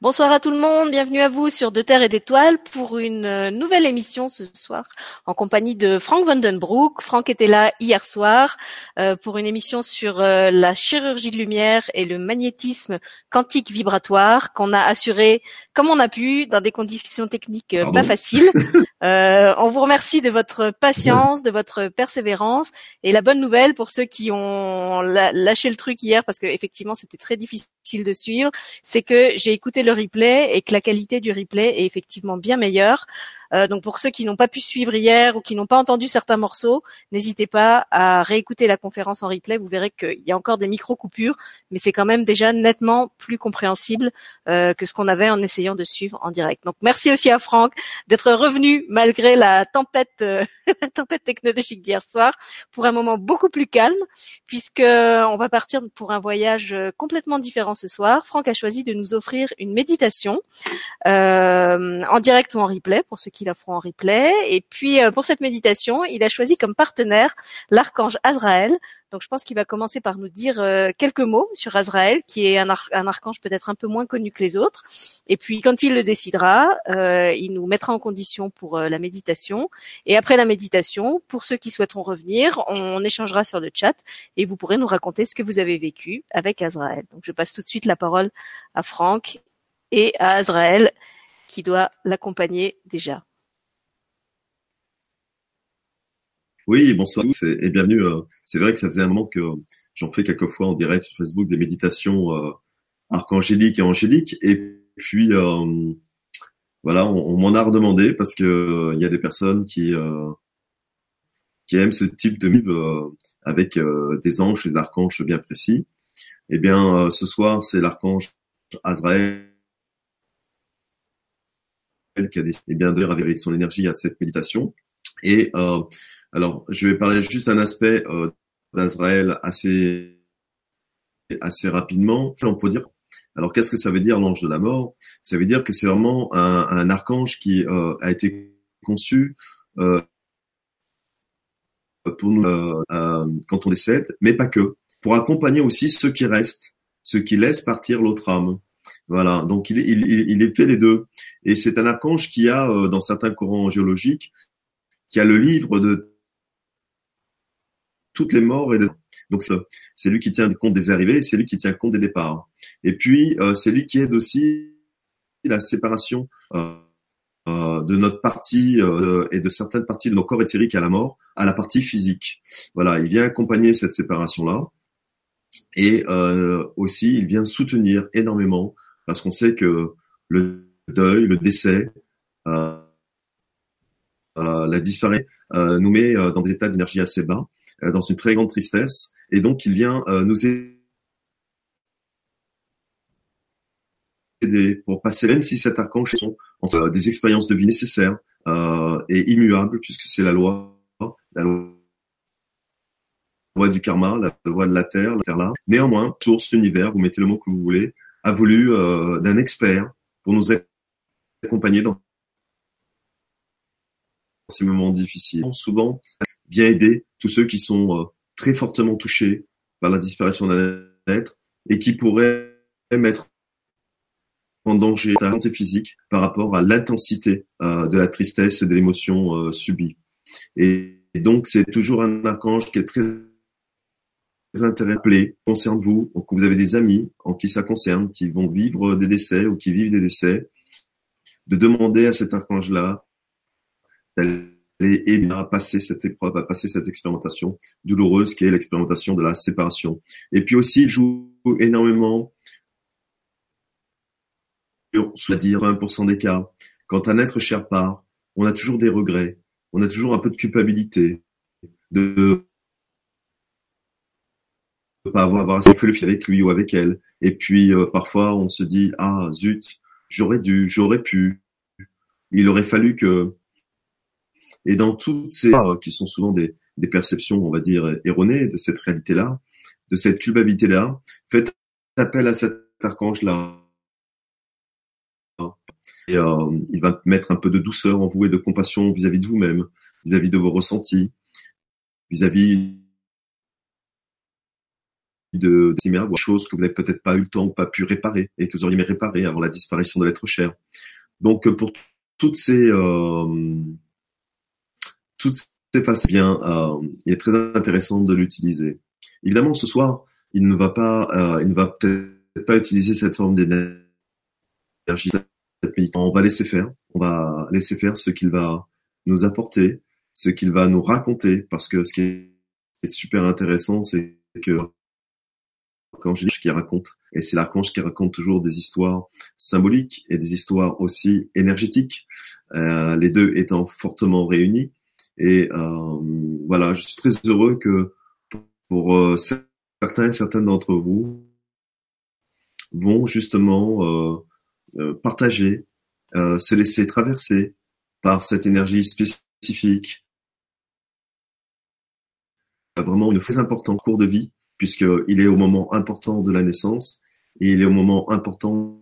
Bonsoir à tout le monde, bienvenue à vous sur De Terre et d'Étoiles pour une euh, nouvelle émission ce soir en compagnie de Frank Vandenbroek. Frank était là hier soir euh, pour une émission sur euh, la chirurgie de lumière et le magnétisme quantique vibratoire qu'on a assuré comme on a pu dans des conditions techniques euh, pas faciles. Euh, on vous remercie de votre patience, de votre persévérance et la bonne nouvelle pour ceux qui ont lâché le truc hier parce que effectivement c'était très difficile de suivre, c'est que j'ai écouté le replay et que la qualité du replay est effectivement bien meilleure. Euh, donc pour ceux qui n'ont pas pu suivre hier ou qui n'ont pas entendu certains morceaux, n'hésitez pas à réécouter la conférence en replay. Vous verrez qu'il y a encore des micro coupures, mais c'est quand même déjà nettement plus compréhensible euh, que ce qu'on avait en essayant de suivre en direct. Donc merci aussi à Franck d'être revenu malgré la tempête, euh, la tempête technologique d'hier soir pour un moment beaucoup plus calme, puisque on va partir pour un voyage complètement différent ce soir. Franck a choisi de nous offrir une méditation en direct ou en replay pour ceux qui la feront en replay. Et puis euh, pour cette méditation, il a choisi comme partenaire l'archange Azraël. Donc je pense qu'il va commencer par nous dire euh, quelques mots sur Azraël, qui est un, archange peut-être un peu moins connu que les autres. Et puis quand il le décidera, euh, il nous mettra en condition pour la méditation. Et après la méditation, pour ceux qui souhaiteront revenir, on, échangera sur le chat et vous pourrez nous raconter ce que vous avez vécu avec Azraël. Donc je passe tout de suite la parole à Franck et à Azraël qui doit l'accompagner déjà. Oui, bonsoir et, bienvenue. Euh, c'est vrai que ça faisait un moment que j'en fais quelques fois en direct sur Facebook des méditations euh, archangéliques et angéliques. Et puis euh, voilà, on, m'en a redemandé parce que il y a des personnes qui qui aiment ce type de livre avec des anges, des archanges bien précis. Eh bien, ce soir, c'est l'archange Azraël qui a décidé eh bien, de avec son énergie à cette méditation. Et euh, alors, je vais parler juste d'un aspect euh, assez assez rapidement. On peut dire. Alors, qu'est-ce que ça veut dire l'ange de la mort? Ça veut dire que c'est vraiment un, un, archange qui euh, a été conçu euh, pour nous euh, euh, quand on décède, mais pas que, pour accompagner aussi ceux qui restent, ceux qui laissent partir l'autre âme. Voilà, donc il, il, il, est fait les deux. Et c'est un archange qui a, dans certains courants géologiques, qui a le livre de toutes les morts et donc c'est lui qui tient compte des arrivées, c'est lui qui tient compte des départs. Et puis euh, c'est lui qui aide aussi la séparation euh, euh, de notre partie et de certaines parties de nos corps éthériques à la mort à la partie physique. Voilà, il vient accompagner cette séparation là et aussi il vient soutenir énormément parce qu'on sait que le deuil, le décès, la disparition nous met dans des états d'énergie assez bas euh, dans une très grande tristesse, et donc il vient euh, nous aider pour passer, même si cet archange sont entre euh, des expériences de vie nécessaires et immuables, puisque c'est la loi, la loi du karma, la loi de la terre, la terre là. Néanmoins, source, l'univers, vous mettez le mot que vous voulez, a voulu d'un expert pour nous accompagner dans ces moments difficiles. Souvent, vient aider tous ceux qui sont euh, très fortement touchés par la disparition d'un être et qui pourraient mettre en danger ta santé physique par rapport à l'intensité euh, de la tristesse et de l'émotion euh, subie. Et, donc, c'est toujours un archange qui est très intéressé, concerne vous, ou que vous avez des amis en qui ça concerne, qui vont vivre des décès ou qui vivent des décès, de demander à cet archange-là et, à passer cette épreuve, à passer cette expérimentation douloureuse qui est l'expérimentation de la séparation. Et puis aussi, il joue énormément c'est-à-dire 1% des cas. Quand un être cher part, on a toujours des regrets, on a toujours un peu de culpabilité, de ne pas avoir assez fait le fil avec lui ou avec elle. Et puis euh, parfois on se dit ah zut, j'aurais dû, j'aurais pu. Il aurait fallu que et dans toutes ces qui sont souvent des, des perceptions, on va dire, erronées de cette réalité-là, de cette culpabilité-là, faites appel à cet archange-là. Et euh, il va mettre un peu de douceur en vous et de compassion vis-à-vis de vous-même, vis-à-vis de vos ressentis, vis-à-vis de, de des choses que vous n'avez peut-être pas eu le temps ou pas pu réparer et que vous auriez aimé réparer avant la disparition de l'être cher. Donc pour toutes ces euh, toutes ces facettes, bien, euh, il est très intéressant de l'utiliser. Évidemment, ce soir, il ne va pas, euh, il ne va peut-être pas utiliser cette forme d'énergie. On va laisser faire, on va laisser faire ce qu'il va nous apporter, ce qu'il va nous raconter, parce que ce qui est super intéressant, c'est que l'archange qui raconte, et c'est l'archange qui raconte toujours des histoires symboliques et des histoires aussi énergétiques, euh, les deux étant fortement réunis. Et euh, voilà, je suis très heureux que pour euh, certains et certaines d'entre vous vont justement euh, partager, se laisser traverser par cette énergie spécifique. Vraiment une phase importante cours de vie puisqu'il est au moment important de la naissance et il est au moment important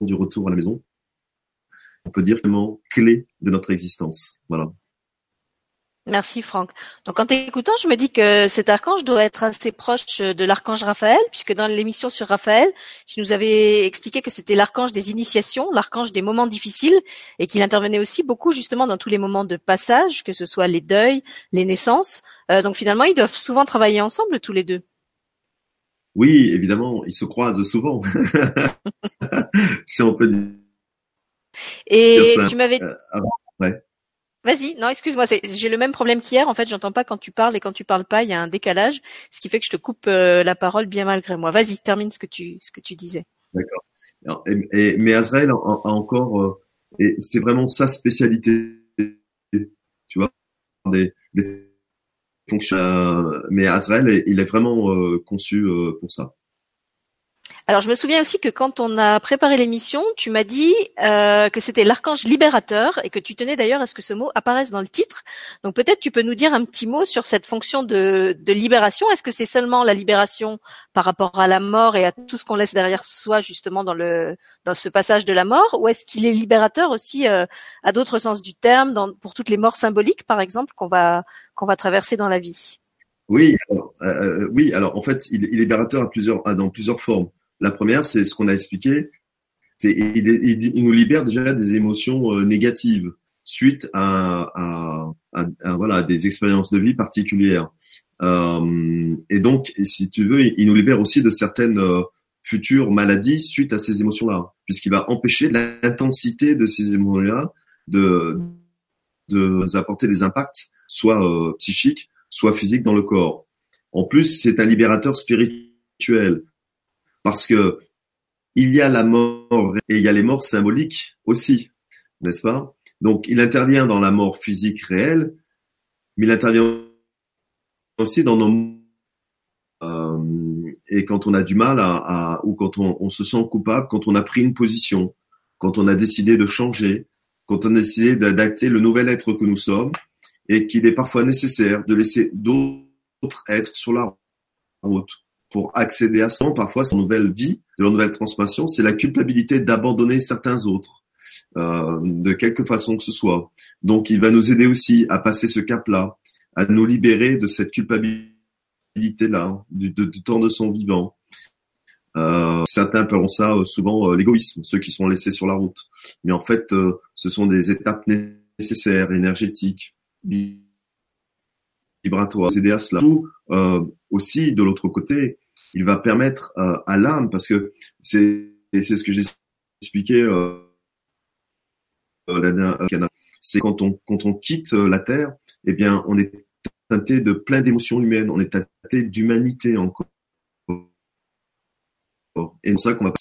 du retour à la maison. On peut dire vraiment clé de notre existence. Voilà. Merci Franck. Donc en t'écoutant, je me dis que cet archange doit être assez proche de l'archange Raphaël, puisque dans l'émission sur Raphaël, tu nous avais expliqué que c'était l'archange des initiations, l'archange des moments difficiles, et qu'il intervenait aussi beaucoup justement dans tous les moments de passage, que ce soit les deuils, les naissances. Euh, donc finalement, ils doivent souvent travailler ensemble tous les deux. Oui, évidemment, ils se croisent souvent, si on peut dire. Et tu m'avais. Euh, ouais. Vas-y, non, excuse-moi, j'ai le même problème qu'hier. En fait, j'entends pas quand tu parles et quand tu parles pas, il y a un décalage, ce qui fait que je te coupe euh, la parole bien malgré moi. Vas-y, termine ce que tu ce que tu disais. D'accord. Et, mais Azrael a, encore, euh, et c'est vraiment sa spécialité, tu vois, des, des fonctions. Euh, mais Azrael, il est vraiment conçu pour ça. Alors je me souviens aussi que quand on a préparé l'émission, tu m'as dit euh, que c'était l'archange libérateur et que tu tenais d'ailleurs à ce que ce mot apparaisse dans le titre. Donc peut-être tu peux nous dire un petit mot sur cette fonction de, libération. Est-ce que c'est seulement la libération par rapport à la mort et à tout ce qu'on laisse derrière soi justement dans le dans ce passage de la mort, ou est-ce qu'il est libérateur aussi euh, à d'autres sens du terme, pour toutes les morts symboliques par exemple qu'on va qu'on va traverser dans la vie? Oui, euh, oui. Alors en fait, il est libérateur à plusieurs, dans plusieurs formes. La première, c'est ce qu'on a expliqué. C'est il, nous libère déjà des émotions euh, négatives suite à, à, à, voilà des expériences de vie particulières. Euh, et donc, si tu veux, il, nous libère aussi de certaines euh, futures maladies suite à ces émotions-là, puisqu'il va empêcher l'intensité de ces émotions-là de, de nous apporter des impacts, soit psychiques, soit physiques dans le corps. En plus, c'est un libérateur spirituel parce que il y a la mort et il y a les morts symboliques aussi, n'est-ce pas? Donc il intervient dans la mort physique réelle, mais il intervient aussi dans nos euh, et quand on a du mal à, à ou quand on, on, se sent coupable, quand on a pris une position, quand on a décidé de changer, quand on a décidé d'adapter le nouvel être que nous sommes, et qu'il est parfois nécessaire de laisser d'autres êtres sur la route pour accéder à ça, parfois sa nouvelle vie, de leur nouvelle transformation, c'est la culpabilité d'abandonner certains autres, euh, de quelque façon que ce soit. Donc, il va nous aider aussi à passer ce cap-là, à nous libérer de cette culpabilité-là, du, temps de son vivant. Euh, certains appelleront ça euh, souvent l'égoïsme, ceux qui sont laissés sur la route. Mais en fait, ce sont des étapes nécessaires, énergétiques, vibratoires, aider à cela. Euh, aussi, de l'autre côté, il va permettre euh, à l'âme, parce que c'est c'est ce que j'ai expliqué euh, euh c'est quand on quand on quitte euh, la terre, eh bien, on est teinté de plein d'émotions humaines, on est teinté d'humanité encore. Et c'est ça qu'on va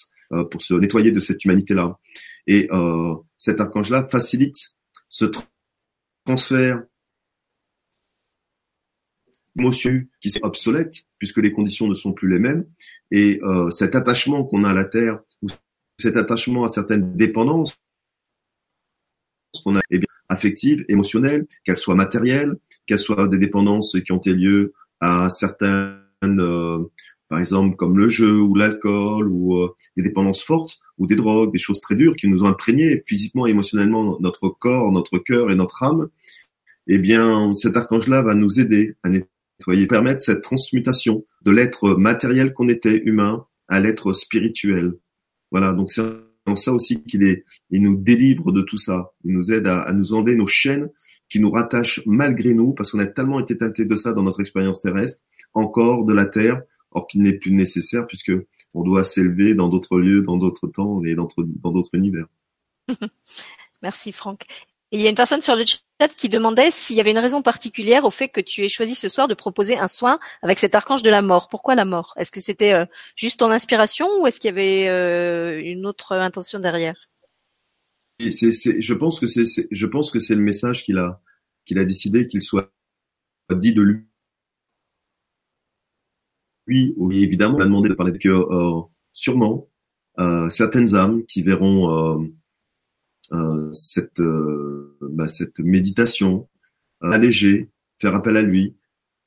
pour se nettoyer de cette humanité-là. Et euh, cet archange-là facilite ce transfert qui sont obsolètes puisque les conditions ne sont plus les mêmes. Et euh, cet attachement qu'on a à la terre ou cet attachement à certaines dépendances qu'on a eh bien, affectives, émotionnelles, qu'elles soient matérielles, qu'elles soient des dépendances qui ont été lieu à certaines euh, par exemple comme le jeu ou l'alcool ou euh, des dépendances fortes ou des drogues, des choses très dures qui nous ont imprégné physiquement et émotionnellement notre corps, notre cœur et notre âme, eh bien cet archange-là va nous aider à nettoyer, permettre cette transmutation de l'être matériel qu'on était humain à l'être spirituel. Voilà, donc c'est en ça aussi qu'il est, il nous délivre de tout ça. Il nous aide à, à nous enlever nos chaînes qui nous rattachent malgré nous, parce qu'on a tellement été teinté de ça dans notre expérience terrestre, encore de la terre, or qu'il n'est plus nécessaire puisque on doit s'élever dans d'autres lieux, dans d'autres temps et dans d'autres univers. Merci Franck. Et il y a une personne sur le chat qui demandait s'il y avait une raison particulière au fait que tu aies choisi ce soir de proposer un soin avec cet archange de la mort. Pourquoi la mort? Est-ce que c'était euh, juste ton inspiration ou est-ce qu'il y avait euh, une autre intention derrière? Je pense que c'est, je pense que c'est le message qu'il a, qu'il a décidé qu'il soit dit de lui. Oui, évidemment, on a demandé de parler de que euh, sûrement certaines âmes qui verront euh, cette, euh, bah, cette méditation, euh, alléger, faire appel à lui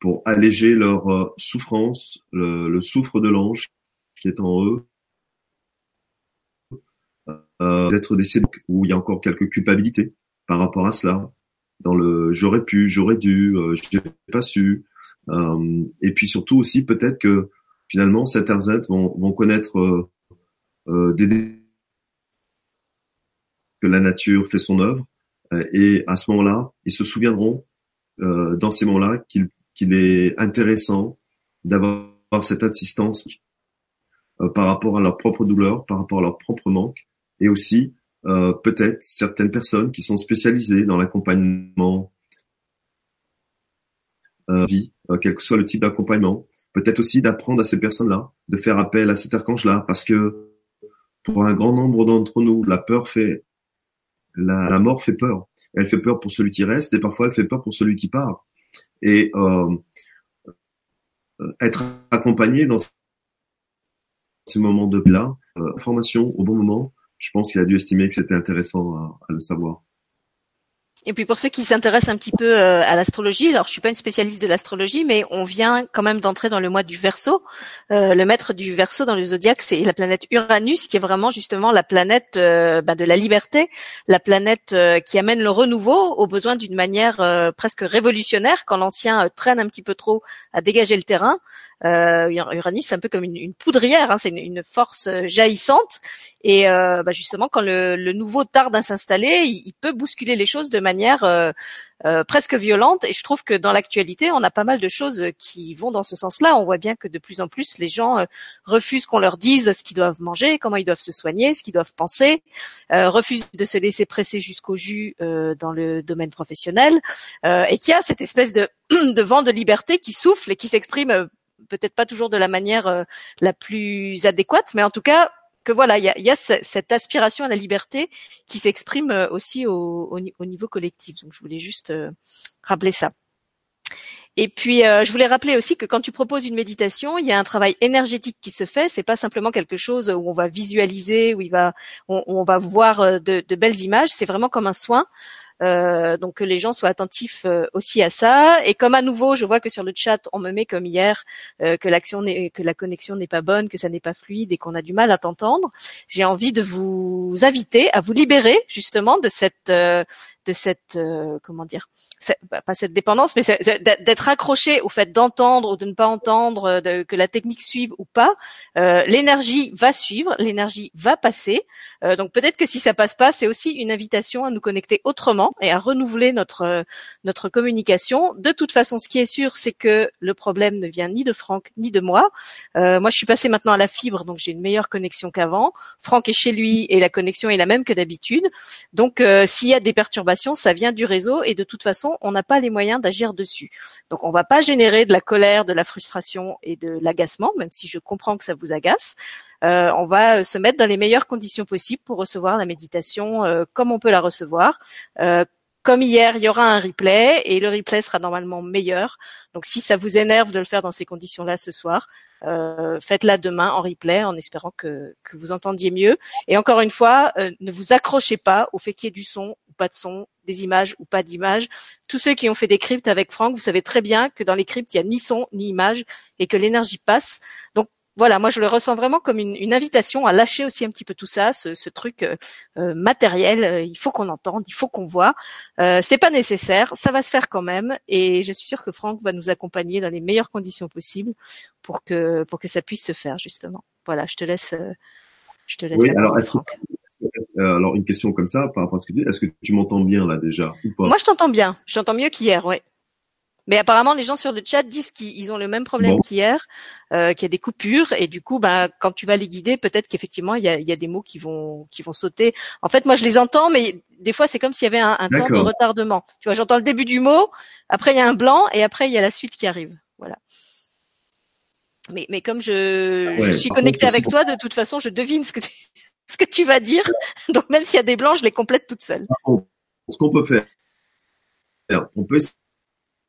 pour alléger leur souffrance, le, le souffre de l'ange qui est en eux, euh, d'être décédés où il y a encore quelques culpabilités par rapport à cela. Dans le j'aurais pu, j'aurais dû, euh, j'ai pas su. Euh, et puis surtout aussi peut-être que finalement certains êtres vont, vont connaître euh, des que la nature fait son œuvre. Euh, et à ce moment-là, ils se souviendront euh, dans ces moments-là qu'il qu'il est intéressant d'avoir cette assistance euh, par rapport à leur propre douleur, par rapport à leur propre manque, et aussi euh, peut-être certaines personnes qui sont spécialisées dans l'accompagnement euh, vie, euh, quel que soit le type d'accompagnement. Peut-être aussi d'apprendre à ces personnes-là, de faire appel à cet archange-là, parce que pour un grand nombre d'entre nous, la peur fait la, mort fait peur. Elle fait peur pour celui qui reste et parfois elle fait peur pour celui qui part. Et euh, être accompagné dans ces moments de là, euh, formation au bon moment, je pense qu'il a dû estimer que c'était intéressant à le savoir. Et puis pour ceux qui s'intéressent un petit peu euh, à l'astrologie, alors je suis pas une spécialiste de l'astrologie, mais on vient quand même d'entrer dans le mois du Verseau. Euh, le maître du Verseau dans le zodiaque, c'est la planète Uranus, qui est vraiment justement la planète euh, bah, de la liberté, la planète euh, qui amène le renouveau au besoin d'une manière presque révolutionnaire quand l'ancien traîne un petit peu trop à dégager le terrain. Euh, Uranus, c'est un peu comme une, une poudrière, hein, c'est une, une, force euh, jaillissante. Et euh, bah justement, quand le, le, nouveau tarde à s'installer, il, peut bousculer les choses de manière euh, euh, presque violente. Et je trouve que dans l'actualité, on a pas mal de choses qui vont dans ce sens-là. On voit bien que de plus en plus, les gens euh, refusent qu'on leur dise ce qu'ils doivent manger, comment ils doivent se soigner, ce qu'ils doivent penser, refusent de se laisser presser jusqu'au jus dans le domaine professionnel, et qu'il y a cette espèce de, de vent de liberté qui souffle et qui s'exprime peut-être pas toujours de la manière euh, la plus adéquate, mais en tout cas que voilà, il y a, y a, cette aspiration à la liberté qui s'exprime euh, aussi au, au, au, niveau collectif. Donc je voulais juste euh, rappeler ça. Et puis, euh, je voulais rappeler aussi que quand tu proposes une méditation, il y a un travail énergétique qui se fait. C'est pas simplement quelque chose où on va visualiser, où il va, on, on va voir de, de belles images. C'est vraiment comme un soin. Euh, donc que les gens soient attentifs euh, aussi à ça. Et comme à nouveau, je vois que sur le chat, on me met comme hier euh, que l'action que la connexion n'est pas bonne, que ça n'est pas fluide et qu'on a du mal à t'entendre. J'ai envie de vous inviter à vous libérer justement de cette de cette euh, comment dire bah, pas cette dépendance mais d'être accroché au fait d'entendre ou de ne pas entendre euh, que la technique suive ou pas euh, l'énergie va suivre l'énergie va passer. Euh, donc peut-être que si ça passe pas c'est aussi une invitation à nous connecter autrement et à renouveler notre notre communication. De toute façon ce qui est sûr c'est que le problème ne vient ni de Franck ni de moi. Moi je suis passée maintenant à la fibre donc j'ai une meilleure connexion qu'avant. Franck est chez lui et la connexion est la même que d'habitude. Donc s'il y a des perturbations ça vient du réseau et de toute façon, on n'a pas les moyens d'agir dessus. Donc, on va pas générer de la colère, de la frustration et de l'agacement, même si je comprends que ça vous agace. Euh, on va se mettre dans les meilleures conditions possibles pour recevoir la méditation euh, comme on peut la recevoir. Euh, comme hier, il y aura un replay et le replay sera normalement meilleur. Donc si ça vous énerve de le faire dans ces conditions-là ce soir, euh, faites-la demain en replay en espérant que, vous entendiez mieux. Et encore une fois, euh, ne vous accrochez pas au fait qu'il y ait du son ou pas de son, des images ou pas d'images. Tous ceux qui ont fait des cryptes avec Franck, vous savez très bien que dans les cryptes, il n'y a ni son ni image et que l'énergie passe. Donc voilà, moi je le ressens vraiment comme une, une, invitation à lâcher aussi un petit peu tout ça, ce, ce truc euh, euh matériel. Euh, il faut qu'on entende, il faut qu'on voit. Euh, c'est pas nécessaire, ça va se faire quand même, et je suis sûre que Franck va nous accompagner dans les meilleures conditions possibles pour que pour que ça puisse se faire justement. Voilà, je te laisse. Euh, je te laisse. Oui, alors, Franck. alors une question comme ça par rapport à ce que tu dis, est-ce que tu m'entends bien là déjà ou pas? Moi je t'entends bien, je t'entends mieux qu'hier, ouais. Mais apparemment, les gens sur le chat disent qu'ils ont le même problème qu'hier, euh, qu'il y a des coupures, et du coup, bah, quand tu vas les guider, peut-être qu'effectivement, il y a, y a, des mots qui vont qui vont sauter. En fait, moi, je les entends, mais des fois, c'est comme s'il y avait un, un temps de retardement. Tu vois, j'entends le début du mot, après il y a un blanc, et après il y a la suite qui arrive. Voilà. Mais, mais comme je, je suis connecté avec toi, de toute façon, je devine ce que tu, ce que tu vas dire. Donc même s'il y a des blancs, je les complète toute seule. Ce qu'on peut faire, on peut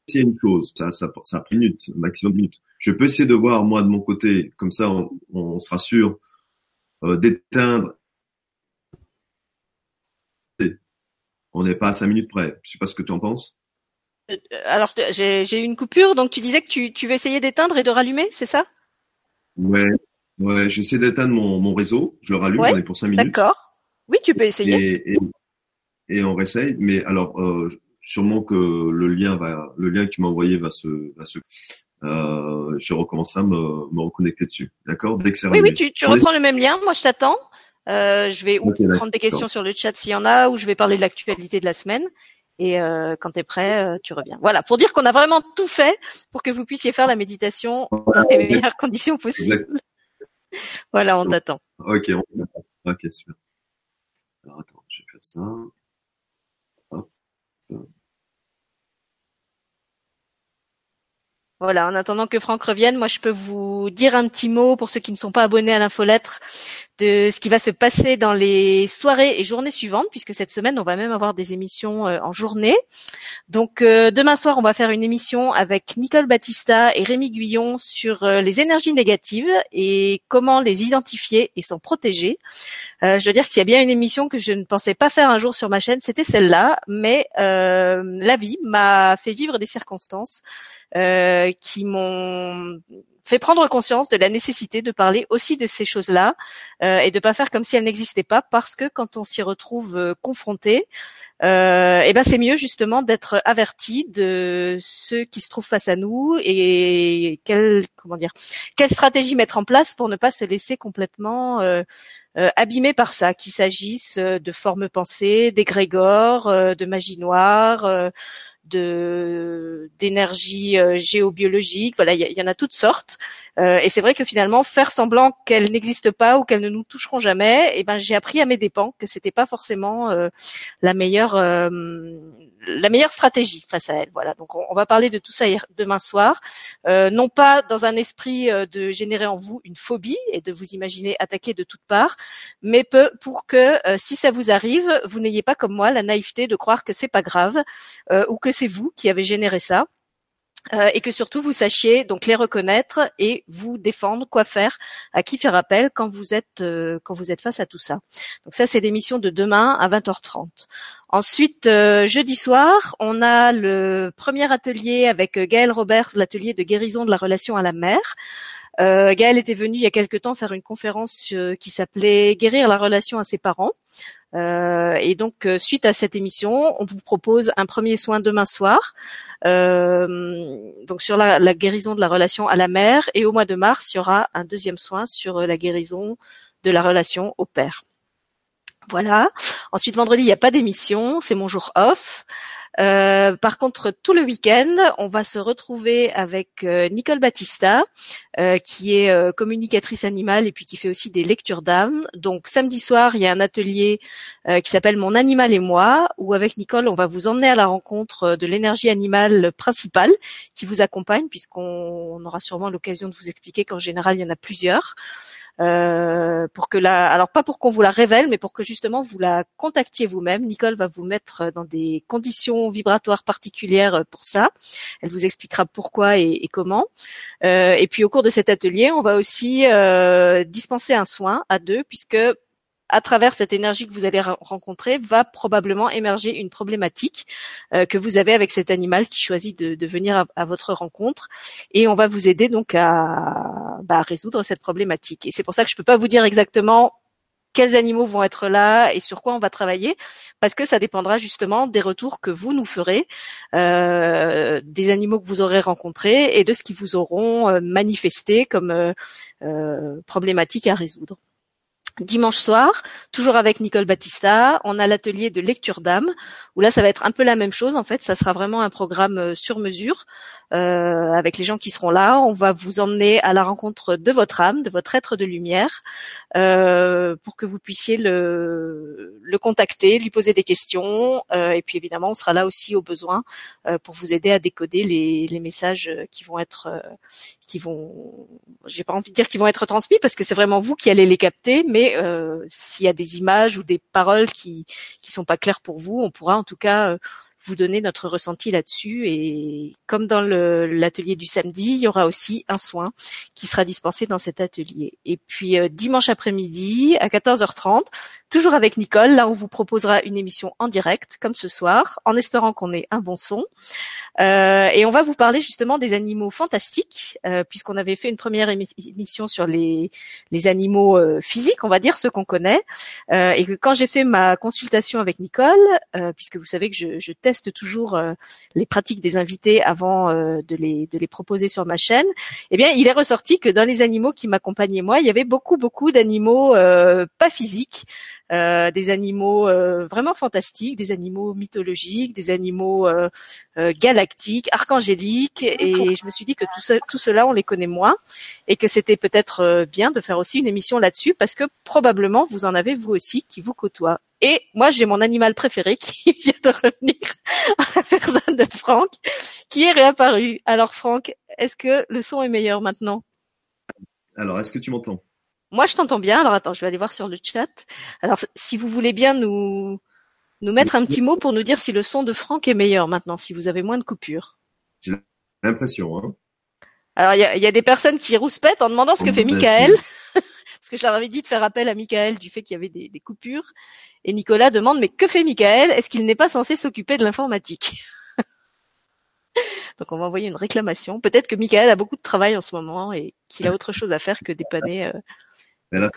c'est une chose, ça, ça, ça prend une minute, maximum de minutes. Je peux essayer de voir moi de mon côté, comme ça on, on sera sûr euh, d'éteindre. On n'est pas à cinq minutes près. Je sais pas ce que tu en penses. Euh, alors j'ai eu une coupure, donc tu disais que tu, tu veux essayer d'éteindre et de rallumer, c'est ça? Ouais, ouais, j'essaie d'éteindre mon, mon réseau, je le rallume, j'en ai pour cinq minutes. D'accord. Oui, tu peux essayer. Et, et, et on réessaye, mais alors euh, sûrement que le lien va, le lien que tu m'as envoyé va se, va se, euh, je recommencerai à me, me reconnecter dessus. D'accord? Dès que c'est Oui, oui, tu, tu reprends le même lien. Moi, je t'attends. Euh, je vais ou prendre des questions sur le chat s'il y en a, ou je vais parler de l'actualité de la semaine. Et euh, quand tu es prêt, euh, tu reviens. Voilà, pour dire qu'on a vraiment tout fait pour que vous puissiez faire la méditation dans les meilleures conditions possibles. voilà, on t'attend. Ok, on Ok, super. Alors attends, je vais faire ça. Voilà, en attendant que Franck revienne, moi je peux vous dire un petit mot pour ceux qui ne sont pas abonnés à l'infolettre de ce qui va se passer dans les soirées et journées suivantes, puisque cette semaine, on va même avoir des émissions euh, en journée. Donc euh, demain soir, on va faire une émission avec Nicole Battista et Rémi Guyon sur euh, les énergies négatives et comment les identifier et s'en protéger. je dois dire que s'il y a bien une émission que je ne pensais pas faire un jour sur ma chaîne, c'était celle-là, mais la vie m'a fait vivre des circonstances qui m'ont fait prendre conscience de la nécessité de parler aussi de ces choses-là euh, et de pas faire comme si elles n'existaient pas parce que quand on s'y retrouve euh, confronté, euh, et eh ben c'est mieux justement d'être averti de ceux qui se trouvent face à nous et quelle comment dire quelle stratégie mettre en place pour ne pas se laisser complètement euh, euh, abîmer par ça, qu'il s'agisse de formes pensées, d'égrégores, de magie noire, de d'énergie euh, géobiologique. Voilà, il y, en a toutes sortes. Euh, et c'est vrai que finalement, faire semblant qu'elles n'existent pas ou qu'elles ne nous toucheront jamais, et eh ben j'ai appris à mes dépens que c'était pas forcément euh, la meilleure la meilleure stratégie face à elles. Voilà. Donc on, va parler de tout ça demain soir, non pas dans un esprit de générer en vous une phobie et de vous imaginer attaquer de toutes parts, mais peu, pour que si ça vous arrive, vous n'ayez pas comme moi la naïveté de croire que c'est pas grave ou que c'est vous qui avez généré ça. Euh, et que surtout vous sachiez donc les reconnaître et vous défendre, quoi faire, à qui faire appel quand vous êtes euh, quand vous êtes face à tout ça. Donc ça c'est l'émission de demain à 20h30. Ensuite euh, jeudi soir, on a le premier atelier avec Gaël Robert, l'atelier de guérison de la relation à la mère. Euh, Gaël était venu il y a quelque temps faire une conférence euh, qui s'appelait Guérir la relation à ses parents. Euh, et donc, euh, suite à cette émission, on vous propose un premier soin demain soir, donc sur la, la, guérison de la relation à la mère. Et au mois de mars, il y aura un deuxième soin sur la guérison de la relation au père. Voilà. Ensuite, vendredi, il n'y a pas d'émission, c'est mon jour off. Euh, par contre, tout le week-end, on va se retrouver avec euh, Nicole Battista, euh, qui est communicatrice animale et puis qui fait aussi des lectures d'âme. Donc samedi soir, il y a un atelier qui s'appelle Mon animal et moi, où avec Nicole, on va vous emmener à la rencontre de l'énergie animale principale qui vous accompagne, puisqu'on aura sûrement l'occasion de vous expliquer qu'en général, il y en a plusieurs. Euh, pour que la, alors pas pour qu'on vous la révèle, mais pour que justement vous la contactiez vous-même. Nicole va vous mettre dans des conditions vibratoires particulières pour ça. Elle vous expliquera pourquoi et, comment. Euh, et puis au cours de cet atelier, on va aussi euh, dispenser un soin à deux, puisque à travers cette énergie que vous allez rencontrer, va probablement émerger une problématique euh, que vous avez avec cet animal qui choisit de venir à, votre rencontre, et on va vous aider donc à, bah, résoudre cette problématique. Et c'est pour ça que je peux pas vous dire exactement quels animaux vont être là et sur quoi on va travailler, parce que ça dépendra justement des retours que vous nous ferez, euh, des animaux que vous aurez rencontrés et de ce qu'ils vous auront euh, manifesté comme euh, euh, problématique à résoudre. Dimanche soir, toujours avec Nicole Battista, on a l'atelier de lecture d'âme, où là ça va être un peu la même chose en fait, ça sera vraiment un programme sur mesure euh, avec les gens qui seront là. On va vous emmener à la rencontre de votre âme, de votre être de lumière, euh, pour que vous puissiez le, le contacter, lui poser des questions. Euh, et puis évidemment, on sera là aussi au besoin pour vous aider à décoder les, les messages qui vont être, qui vont, j'ai pas envie de dire qu'ils vont être transmis parce que c'est vraiment vous qui allez les capter. Mais s'il y a des images ou des paroles qui qui sont pas claires pour vous, on pourra en tout cas vous donner notre ressenti là-dessus. Et comme dans l'atelier du samedi, il y aura aussi un soin qui sera dispensé dans cet atelier. Et puis euh, dimanche après-midi à 14h30, toujours avec Nicole, là on vous proposera une émission en direct comme ce soir, en espérant qu'on ait un bon son. Euh, et on va vous parler justement des animaux fantastiques, euh, puisqu'on avait fait une première émission sur les, les animaux euh, physiques, on va dire ceux qu'on connaît, euh, et que quand j'ai fait ma consultation avec Nicole, euh, puisque vous savez que je, je teste toujours les pratiques des invités avant de, les, de les proposer sur ma chaîne, eh bien il est ressorti que dans les animaux qui m'accompagnaient moi, il y avait beaucoup beaucoup d'animaux pas physiques, euh, des animaux euh, vraiment fantastiques, des animaux mythologiques, des animaux euh, galactiques, archangéliques. Et je me suis dit que tout, tout cela, on les connaît moins et que c'était peut-être bien de faire aussi une émission là-dessus parce que probablement vous en avez vous aussi qui vous côtoient. Et moi, j'ai mon animal préféré qui vient de revenir à la personne de Franck, qui est réapparu. Alors Franck, est-ce que le son est meilleur maintenant? Alors, est-ce que tu m'entends? Moi, je t'entends bien. Alors attends, je vais aller voir sur le chat. Alors, si vous voulez bien nous nous mettre un petit mot pour nous dire si le son de Franck est meilleur maintenant, si vous avez moins de coupures. J'ai l'impression. Hein. Alors, il y a, y a, des personnes qui rouspètent en demandant ce que fait Michael. Parce que je leur avais dit de faire appel à Michael du fait qu'il y avait des, des, coupures. Et Nicolas demande, mais que fait Michael? Est-ce qu'il n'est pas censé s'occuper de l'informatique? Donc on va envoyer une réclamation. Peut-être que Michael a beaucoup de travail en ce moment et qu'il a autre chose à faire que dépanner euh, mais là,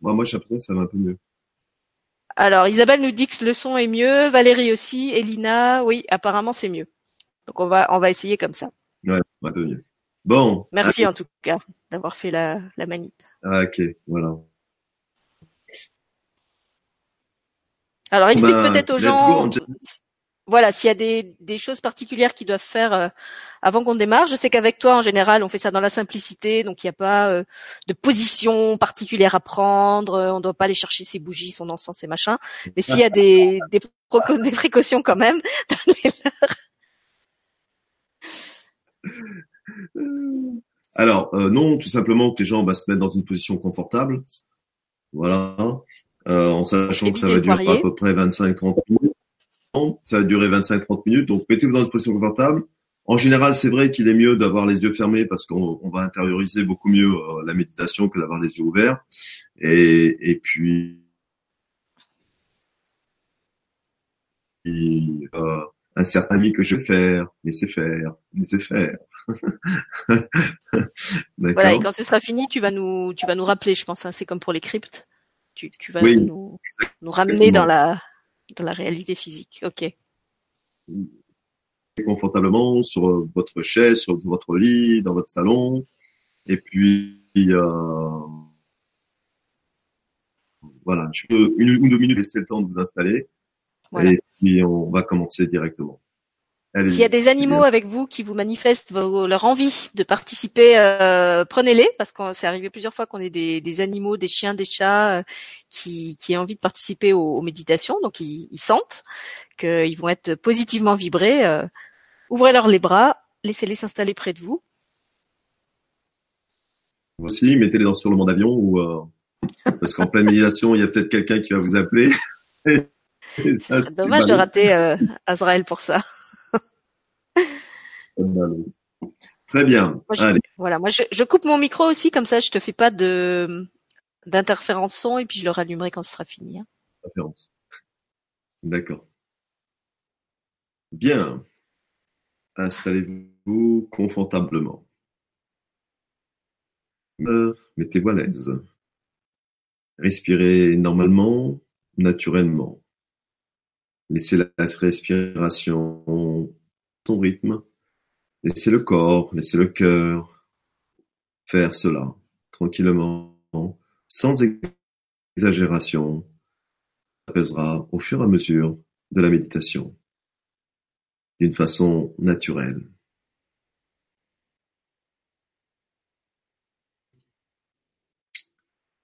moi, moi, j'ai l'impression que ça va un peu mieux. Alors, Isabelle nous dit que le son est mieux, Valérie aussi, Elina, oui, apparemment c'est mieux. Donc on va on va essayer comme ça. Ouais, un peu mieux. Bon. Merci en tout cas d'avoir fait la, la manip. Ah, ok, voilà. Alors explique ben, peut-être aux gens voilà, s'il y a des, des, choses particulières qu'ils doivent faire euh, avant qu'on démarre. Je sais qu'avec toi, en général, on fait ça dans la simplicité, donc il n'y a pas euh, de position particulière à prendre. Euh, on ne doit pas aller chercher ses bougies, son encens et machin. Mais s'il y a des, des, des précautions quand même, Alors non, tout simplement que les gens vont se mettre dans une position confortable. Voilà, en sachant que ça va durer à peu près 25-30 minutes ça va durer 25-30 minutes, donc mettez-vous dans une position confortable. En général, c'est vrai qu'il est mieux d'avoir les yeux fermés parce qu'on va intérioriser beaucoup mieux euh, la méditation que d'avoir les yeux ouverts. Et, et puis, euh, un certain ami que je vais faire, laissez faire, laissez faire. voilà, et quand ce sera fini, tu vas nous, tu vas nous rappeler, je pense. Hein, c'est comme pour les cryptes. Tu, tu vas nous, nous ramener dans la, dans la réalité physique. Ok. Confortablement sur votre chaise, sur votre lit, dans votre salon, et puis euh, voilà, je peux une ou deux minutes laisser le temps de vous installer, et puis on va commencer directement. S'il y a des animaux avec vous qui vous manifestent leur envie de participer, euh, prenez-les parce que c'est arrivé plusieurs fois qu'on ait des, animaux, des chiens, des chats euh, qui, qui aient envie de participer aux, méditations. Donc ils, sentent qu'ils vont être positivement vibrés. Euh, ouvrez-leur les bras, laissez-les s'installer près de vous. Aussi, mettez-les dans sur le monde avion ou parce qu'en pleine méditation, il y a peut-être quelqu'un qui va vous appeler. C'est dommage de rater Azrael pour ça. Très bien. Voilà, moi je, coupe mon micro aussi, comme ça je te fais pas de, d'interférence son et puis je le rallumerai quand ce sera fini. Hein. D'accord. Bien. Installez-vous confortablement. Mettez-vous à l'aise. Respirez normalement, naturellement. Laissez la respiration son rythme. Laissez le corps, laissez le cœur faire cela tranquillement, sans exagération. Ça apaisera au fur et à mesure de la méditation, d'une façon naturelle.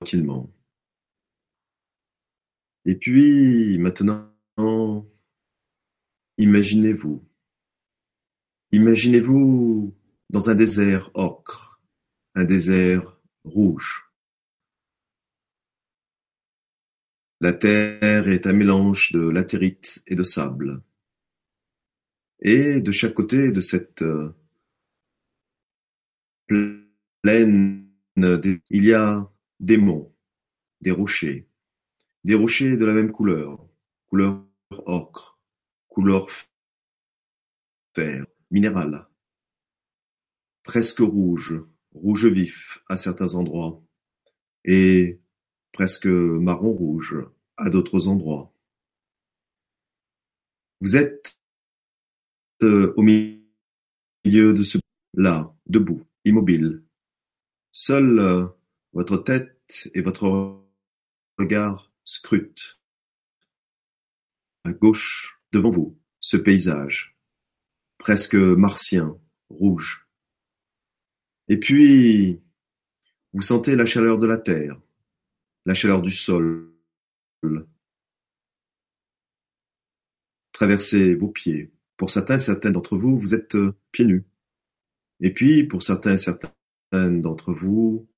Tranquillement. Et puis, maintenant, imaginez-vous. Imaginez-vous dans un désert ocre, un désert rouge. La terre est un mélange de latérite et de sable. Et de chaque côté de cette euh, plaine, il y a des monts, des rochers, des rochers de la même couleur, couleur ocre, couleur fer, minéral, presque rouge, rouge vif à certains endroits, et presque marron rouge à d'autres endroits. Vous êtes euh, au milieu de ce là, debout, immobile. Seule euh, votre tête et votre regard scrutent à gauche devant vous ce paysage, presque martien, rouge. Et puis, vous sentez la chaleur de la terre, la chaleur du sol traverser vos pieds. Pour certains et certaines d'entre vous, vous êtes euh, pieds nus. Et puis, pour certains et certaines d'entre vous,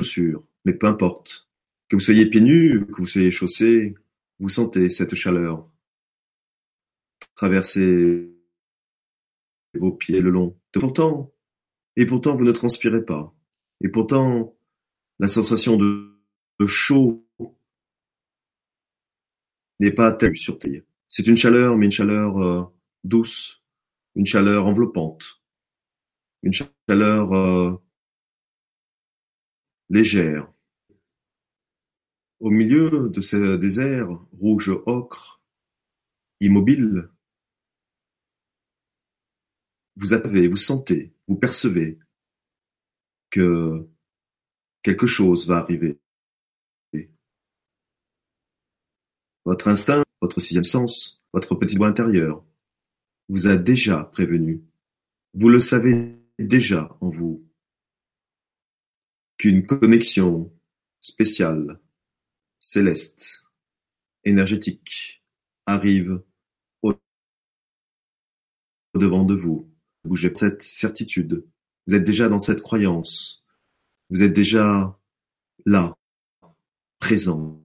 chaussures. Mais peu importe. Que vous soyez pieds nus, que vous soyez chaussés, vous sentez cette chaleur traverser vos pieds le long. Et pourtant, et pourtant vous ne transpirez pas. Et pourtant, la sensation de, chaud n'est pas telle sur terre. C'est une chaleur, mais une chaleur euh, douce, une chaleur enveloppante, une chaleur euh, légère. Au milieu de ce désert rouge ocre, immobile, vous avez, vous sentez, vous percevez que quelque chose va arriver. Votre instinct, votre sixième sens, votre petit doigt intérieur vous a déjà prévenu. Vous le savez déjà en vous qu'une connexion spéciale, céleste, énergétique arrive au devant de vous bougez cette certitude. Vous êtes déjà dans cette croyance. Vous êtes déjà là, présent,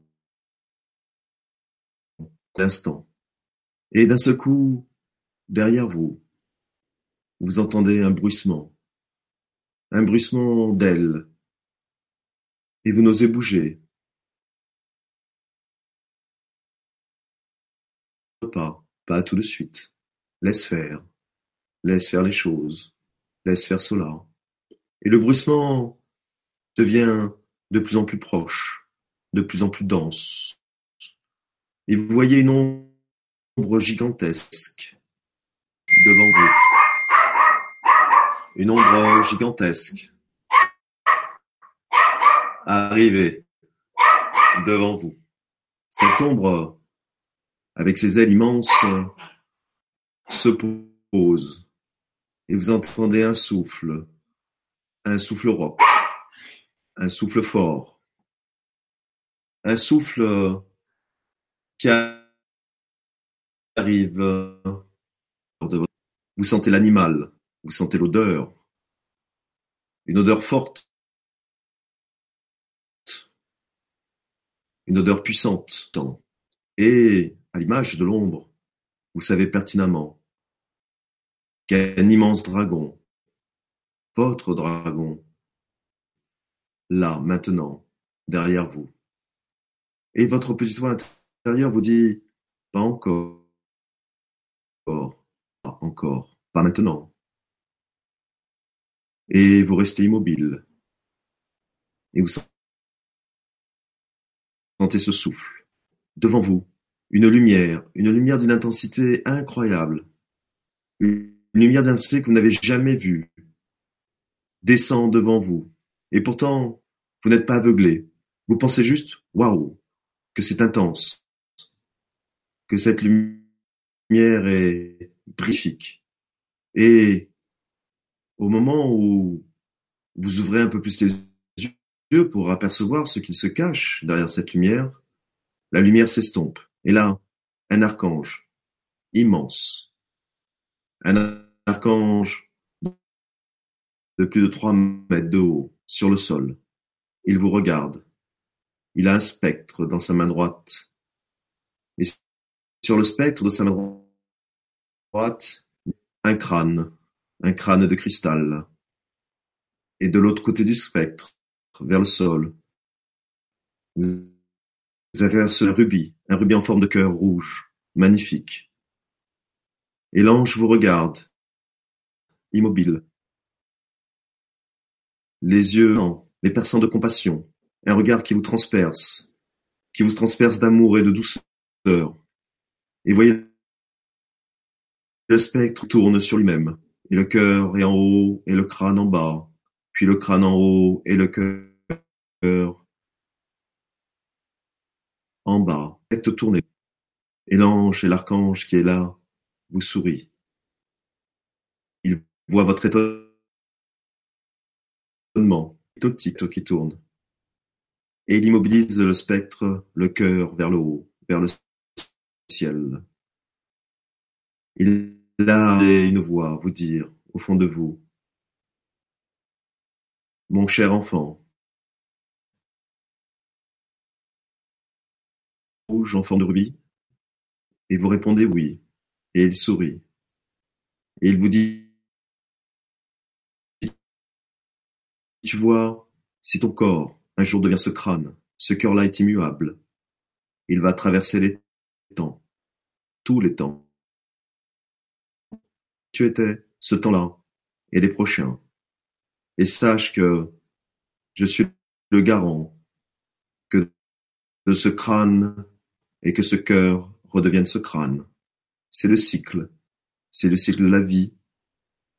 l'instant. Et d'un seul coup, derrière vous, vous entendez un bruissement, un bruissement d'ailes, et vous n'osez bouger. Pas, pas tout de suite. Laisse faire. Laisse faire les choses, laisse faire cela. Et le bruissement devient de plus en plus proche, de plus en plus dense. Et vous voyez une ombre gigantesque devant vous. Une ombre gigantesque arriver devant vous. Cette ombre, avec ses ailes immenses, se pose et vous entendez un souffle, un souffle rauque, un souffle fort, un souffle qui arrive vous sentez l'animal, vous sentez l'odeur, une odeur forte, une odeur puissante, et à l'image de l'ombre, vous savez pertinemment qu'un immense dragon, votre dragon, là, maintenant, derrière vous. Et votre petite voix intérieure vous dit pas encore, pas encore, pas maintenant. Et vous restez immobile. Et vous sentez ce souffle. Devant vous, une lumière, une lumière d'une intensité incroyable. Lumière d'intensité que vous n'avez jamais vue descend devant vous. Et pourtant, vous n'êtes pas aveuglé. Vous pensez juste, waouh, que c'est intense, que cette lumière est brifique. Et au moment où vous ouvrez un peu plus les yeux pour apercevoir ce qu'il se cache derrière cette lumière, la lumière s'estompe. Et là, un archange immense, un archange de plus de trois mètres de haut sur le sol. Il vous regarde. Il a un spectre dans sa main droite. Et sur le spectre de sa main droite, un crâne, un crâne de cristal. Et de l'autre côté du spectre, vers le sol, vous avez un rubis, un rubis en forme de cœur rouge, magnifique. Et l'ange vous regarde, immobile, les yeux mais perçants de compassion, un regard qui vous transperce, qui vous transperce d'amour et de douceur. Et voyez, le spectre tourne sur lui-même, et le cœur est en haut et le crâne en bas, puis le crâne en haut et le cœur en bas. Spectre tourné. Et l'ange et l'archange qui est là vous sourit. Il voit votre étonnement, qui tourne. Et il immobilise le spectre, le cœur vers le haut, vers le ciel. Il a une voix vous dire, au fond de vous, mon cher enfant, rouge enfant de rubis, et vous répondez oui, et il sourit, et il vous dit, tu vois, si ton corps un jour devient ce crâne, ce cœur-là est immuable. Il va traverser les temps, tous les temps. Tu étais ce temps-là et les prochains. Et sache que je suis le garant que de ce crâne et que ce cœur redevienne ce crâne. C'est le cycle. C'est le cycle de la vie.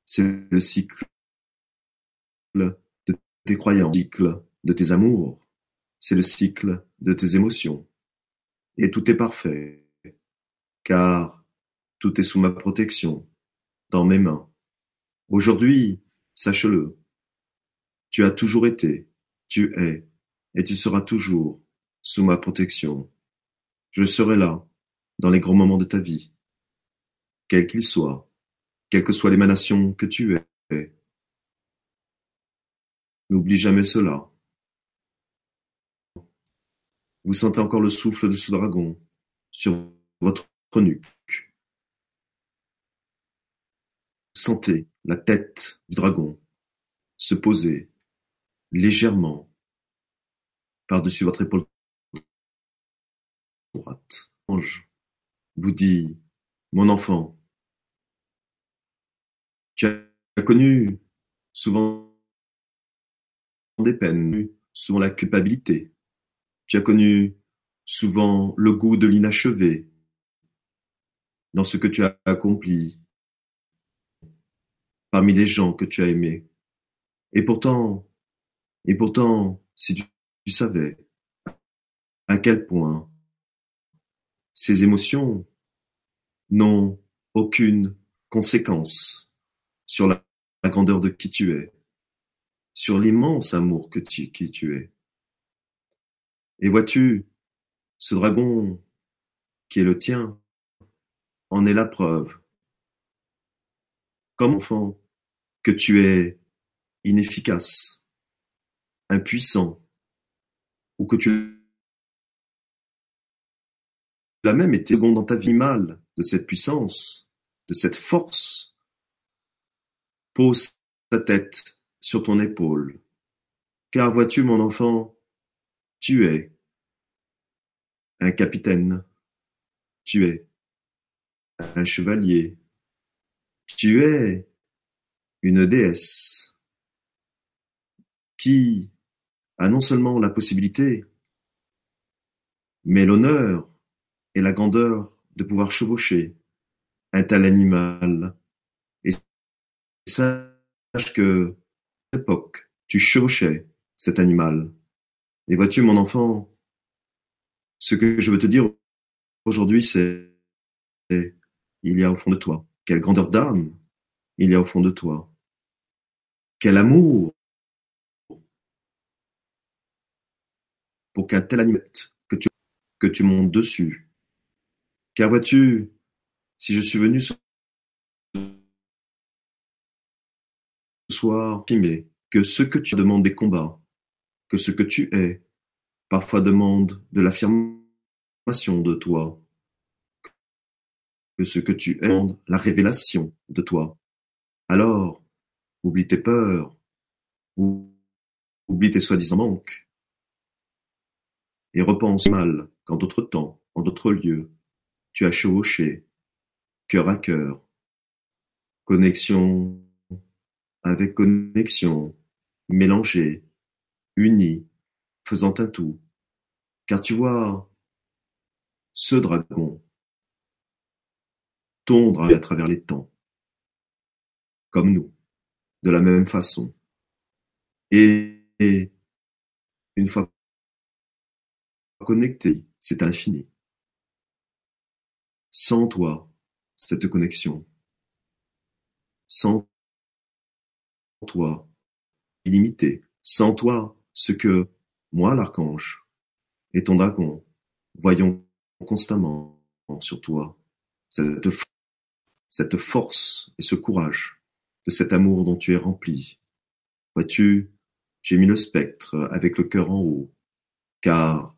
C'est le cycle de tes croyances, cycle de tes amours, c'est le cycle de tes émotions. Et tout est parfait, car tout est sous ma protection, dans mes mains. Aujourd'hui, sache-le, tu as toujours été, tu es, et tu seras toujours sous ma protection. Je serai là, dans les grands moments de ta vie, quels qu'ils soient, quelle que soit l'émanation que tu es. N'oublie jamais cela. Vous sentez encore le souffle de ce dragon sur votre nuque. Vous sentez la tête du dragon se poser légèrement par-dessus votre épaule droite. Ange vous dit, mon enfant, tu as connu souvent des peines, souvent la culpabilité, tu as connu souvent le goût de l'inachevé dans ce que tu as accompli parmi les gens que tu as aimés. Et pourtant, et pourtant, si tu, savais à quel point ces émotions n'ont aucune conséquence sur la, grandeur de qui tu es, sur l'immense amour que qui tu es. Et vois-tu, ce dragon qui est le tien en est la preuve. Comme enfant, que tu es inefficace, impuissant, ou que tu as même été bon dans ta vie mal de cette puissance, de cette force. Pose ta tête sur ton épaule. Car vois-tu, mon enfant, tu es un capitaine, tu es un chevalier, tu es une déesse qui a non seulement la possibilité, mais l'honneur et la grandeur de pouvoir chevaucher un tel animal. Sache que, à l'époque, tu chevauchais cet animal. Et vois-tu, mon enfant, ce que je veux te dire aujourd'hui, c'est il y a au fond de toi. Quelle grandeur d'âme il y a au fond de toi. Quel amour pour qu'un tel animal que tu, que tu montes dessus. Car vois-tu, si je suis venu que ce que tu demandes des combats, que ce que tu es, parfois demande de l'affirmation de toi, que ce que tu es demande la révélation de toi. Alors, oublie tes peurs, oublie tes soi-disant manques, et repense mal qu'en d'autres temps, en d'autres lieux, tu as chevauché, cœur à cœur, connexion avec connexion, mélangé, uni, faisant un tout. Car tu vois, ce dragon, ton dragon à travers les temps, comme nous, de la même façon. Et, et une fois connecté, c'est infini. Sans toi, cette connexion, sans toi, illimité, sans toi, ce que, moi l'archange, et ton dragon, voyons constamment sur toi, cette, force et ce courage de cet amour dont tu es rempli. Vois-tu, j'ai mis le spectre avec le cœur en haut, car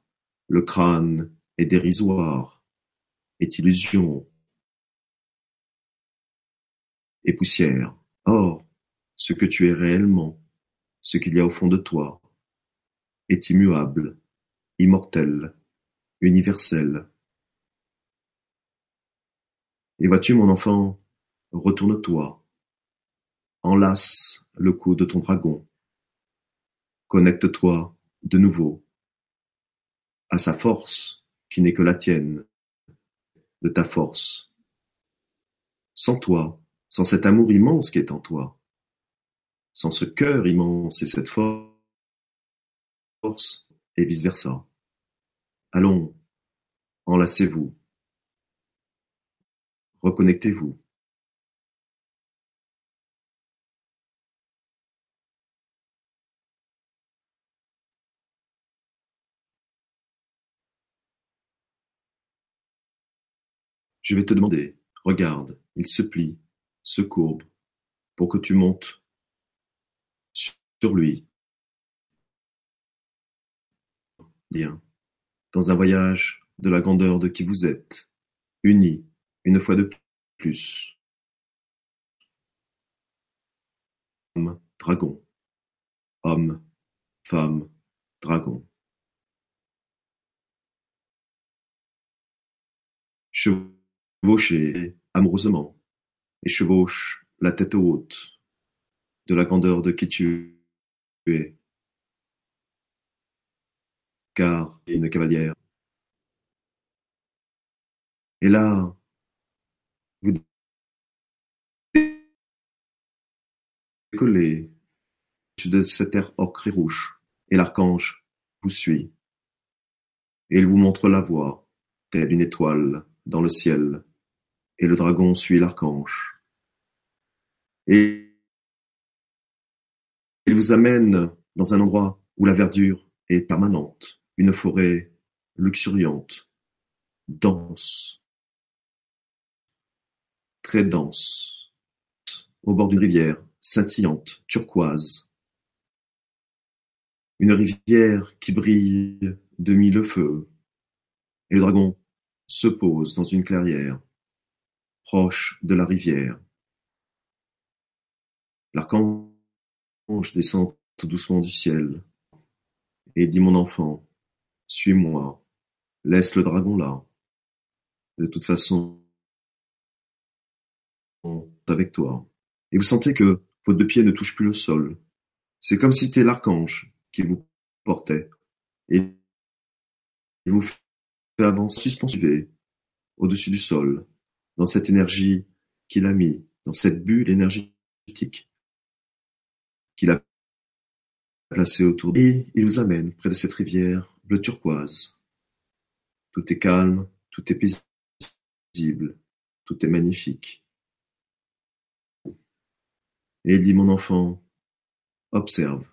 le crâne est dérisoire, est illusion, et poussière. Or, ce que tu es réellement, ce qu'il y a au fond de toi, est immuable, immortel, universel. Et vois-tu, mon enfant, retourne-toi, enlace le cou de ton dragon, connecte-toi de nouveau à sa force qui n'est que la tienne, de ta force. Sans toi, sans cet amour immense qui est en toi, sans ce cœur immense et cette force, et vice-versa. Allons, enlacez-vous, reconnectez-vous. Je vais te demander, regarde, il se plie, se courbe, pour que tu montes sur lui. Bien. Dans un voyage de la grandeur de qui vous êtes, unis, une fois de plus. Homme, dragon. Homme, femme, dragon. chevaucher amoureusement, et chevauche la tête haute de la grandeur de qui tu es. Car une cavalière. Et là, vous décollez de cette terre ocre et rouge, et l'archange vous suit, et il vous montre la voie, telle une étoile dans le ciel et le dragon suit l'archange. Et il vous amène dans un endroit où la verdure est permanente, une forêt luxuriante, dense, très dense, au bord d'une rivière scintillante, turquoise. Une rivière qui brille de mille feux. Et le dragon se pose dans une clairière proche de la rivière. L'archange descend tout doucement du ciel, Et dit Mon enfant, suis-moi, laisse le dragon là. De toute façon, avec toi. Et vous sentez que vos deux pieds ne touchent plus le sol. C'est comme si c'était l'archange qui vous portait. Et il vous fait avancer suspendu au-dessus du sol, dans cette énergie qu'il a mis, dans cette bulle énergétique qu'il a placée autour de Et il vous amène près de cette rivière bleu turquoise. Tout est calme, tout est paisible, tout est magnifique. Et il dit, mon enfant, observe,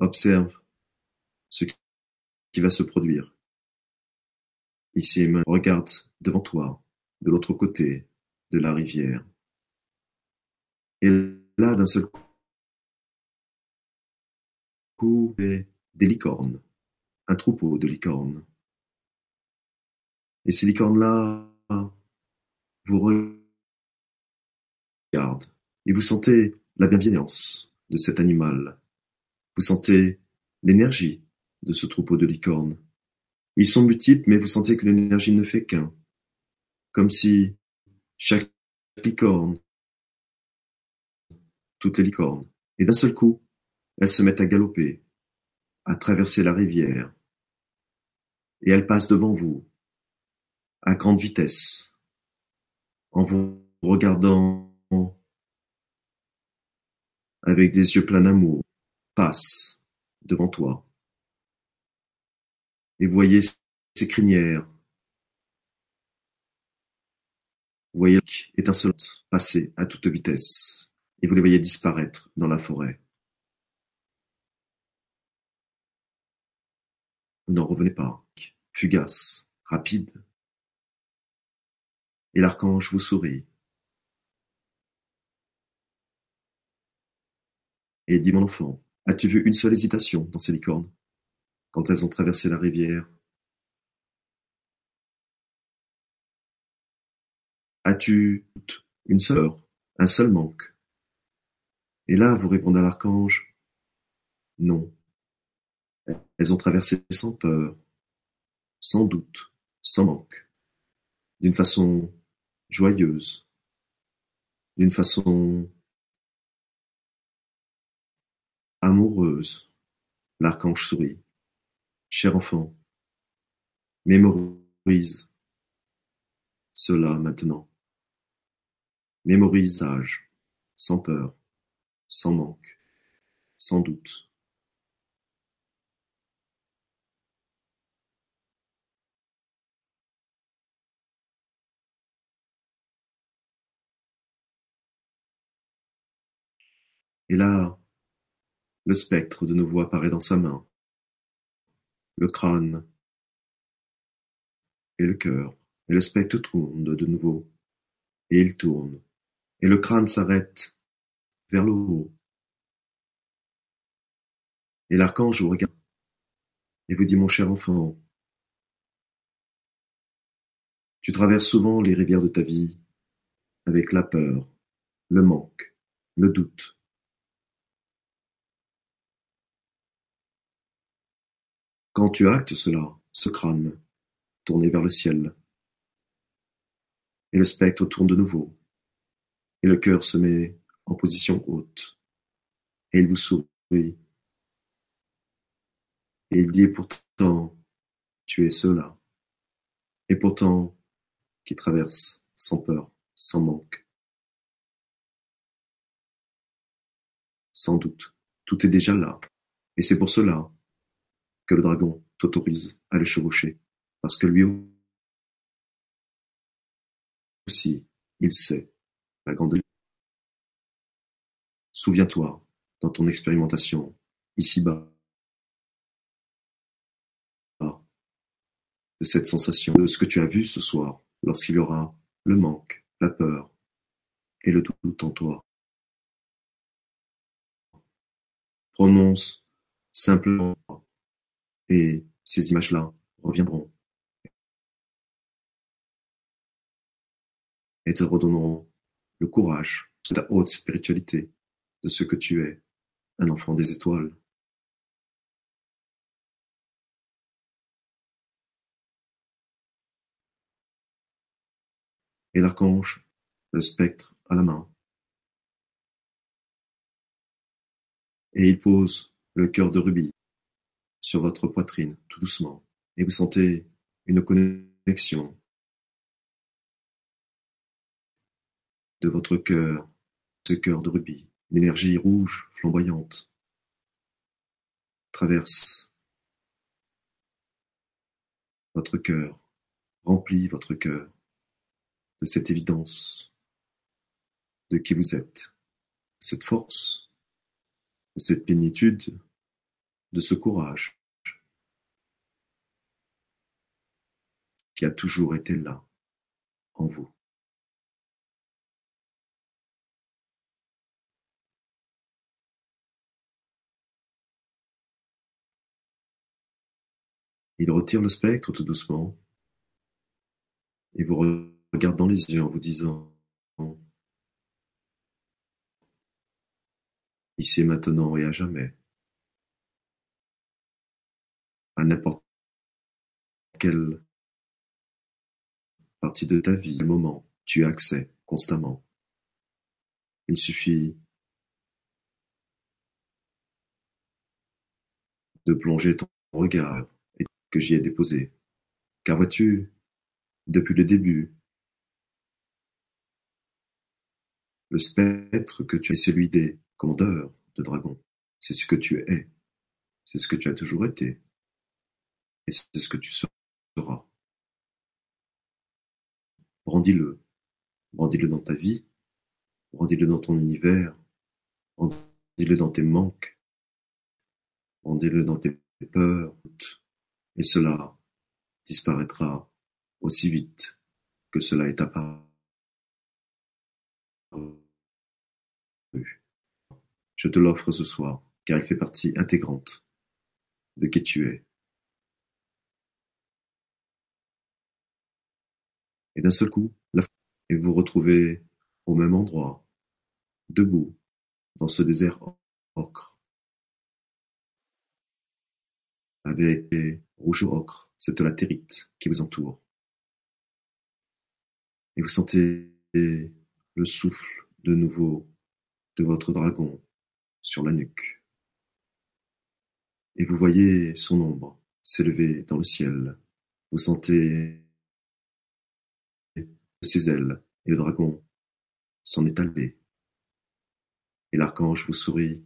observe ce qui va se produire. Ici et regarde devant toi, de l'autre côté de la rivière. Et là, d'un seul coup, des licornes, un troupeau de licornes. Et ces licornes-là vous regardent et vous sentez la bienveillance de cet animal. Vous sentez l'énergie de ce troupeau de licornes. Ils sont multiples, mais vous sentez que l'énergie ne fait qu'un. Comme si chaque licorne, toutes les licornes, et d'un seul coup, elles se mettent à galoper, à traverser la rivière, et elles passent devant vous, à grande vitesse, en vous regardant avec des yeux pleins d'amour, passent devant toi. Et voyez ces crinières, voyez étincelantes passer à toute vitesse, et vous les voyez disparaître dans la forêt. N'en revenez pas, fugace, rapide. Et l'archange vous sourit. Et dit mon enfant, as-tu vu une seule hésitation dans ces licornes, quand elles ont traversé la rivière? As-tu une seule un seul manque? Et là, vous répondez à l'archange, non. Elles ont traversé sans peur, sans doute, sans manque, d'une façon joyeuse, d'une façon amoureuse. L'archange sourit. Cher enfant, mémorise cela maintenant. Mémorise sage, sans peur, sans manque, sans doute. Et là, le spectre de nouveau apparaît dans sa main, le crâne. Et le cœur, et le spectre tourne de nouveau, et il tourne, et le crâne s'arrête vers le haut. Et l'archange vous regarde. Et vous dit, mon cher enfant, tu traverses souvent les rivières de ta vie avec la peur, le manque, le doute. Quand tu actes cela, ce crâne, tourné vers le ciel, et le spectre tourne de nouveau, et le cœur se met en position haute, et il vous sourit, et il dit pourtant, tu es cela, et pourtant, qui traverse sans peur, sans manque, sans doute, tout est déjà là, et c'est pour cela que le dragon t'autorise à le chevaucher, parce que lui aussi, il sait la grande Souviens-toi, dans ton expérimentation, ici-bas, de cette sensation, de ce que tu as vu ce soir, lorsqu'il y aura le manque, la peur et le doute en toi. Prononce simplement et ces images-là reviendront et te redonneront le courage de ta haute spiritualité, de ce que tu es, un enfant des étoiles. Et l'archange, le spectre à la main. Et il pose le cœur de rubis sur votre poitrine, tout doucement, et vous sentez une connexion de votre cœur, ce cœur de rubis, l'énergie rouge flamboyante traverse votre cœur, remplit votre cœur de cette évidence de qui vous êtes, cette force, de cette plénitude, de ce courage qui a toujours été là en vous. Il retire le spectre tout doucement et vous regarde dans les yeux en vous disant Ici maintenant et à jamais, à n'importe quelle partie de ta vie, quel moment tu as accès constamment. Il suffit de plonger ton regard et que j'y ai déposé. Car vois-tu, depuis le début, le spectre que tu es, celui des commandeurs de dragons. C'est ce que tu es. C'est ce que tu as toujours été. Et c'est ce que tu seras. Brandis-le. Brandis-le dans ta vie. Brandis-le dans ton univers. Brandis-le dans tes manques. Brandis-le dans tes peurs. Et cela disparaîtra aussi vite que cela est apparu. Je te l'offre ce soir, car il fait partie intégrante de qui tu es. Et d'un seul coup, la et vous retrouvez au même endroit, debout, dans ce désert ocre, avec les rouges ocre, cette latérite qui vous entoure. Et vous sentez le souffle de nouveau de votre dragon sur la nuque. Et vous voyez son ombre s'élever dans le ciel. Vous sentez ses ailes et le dragon s'en est allé. Et l'archange vous sourit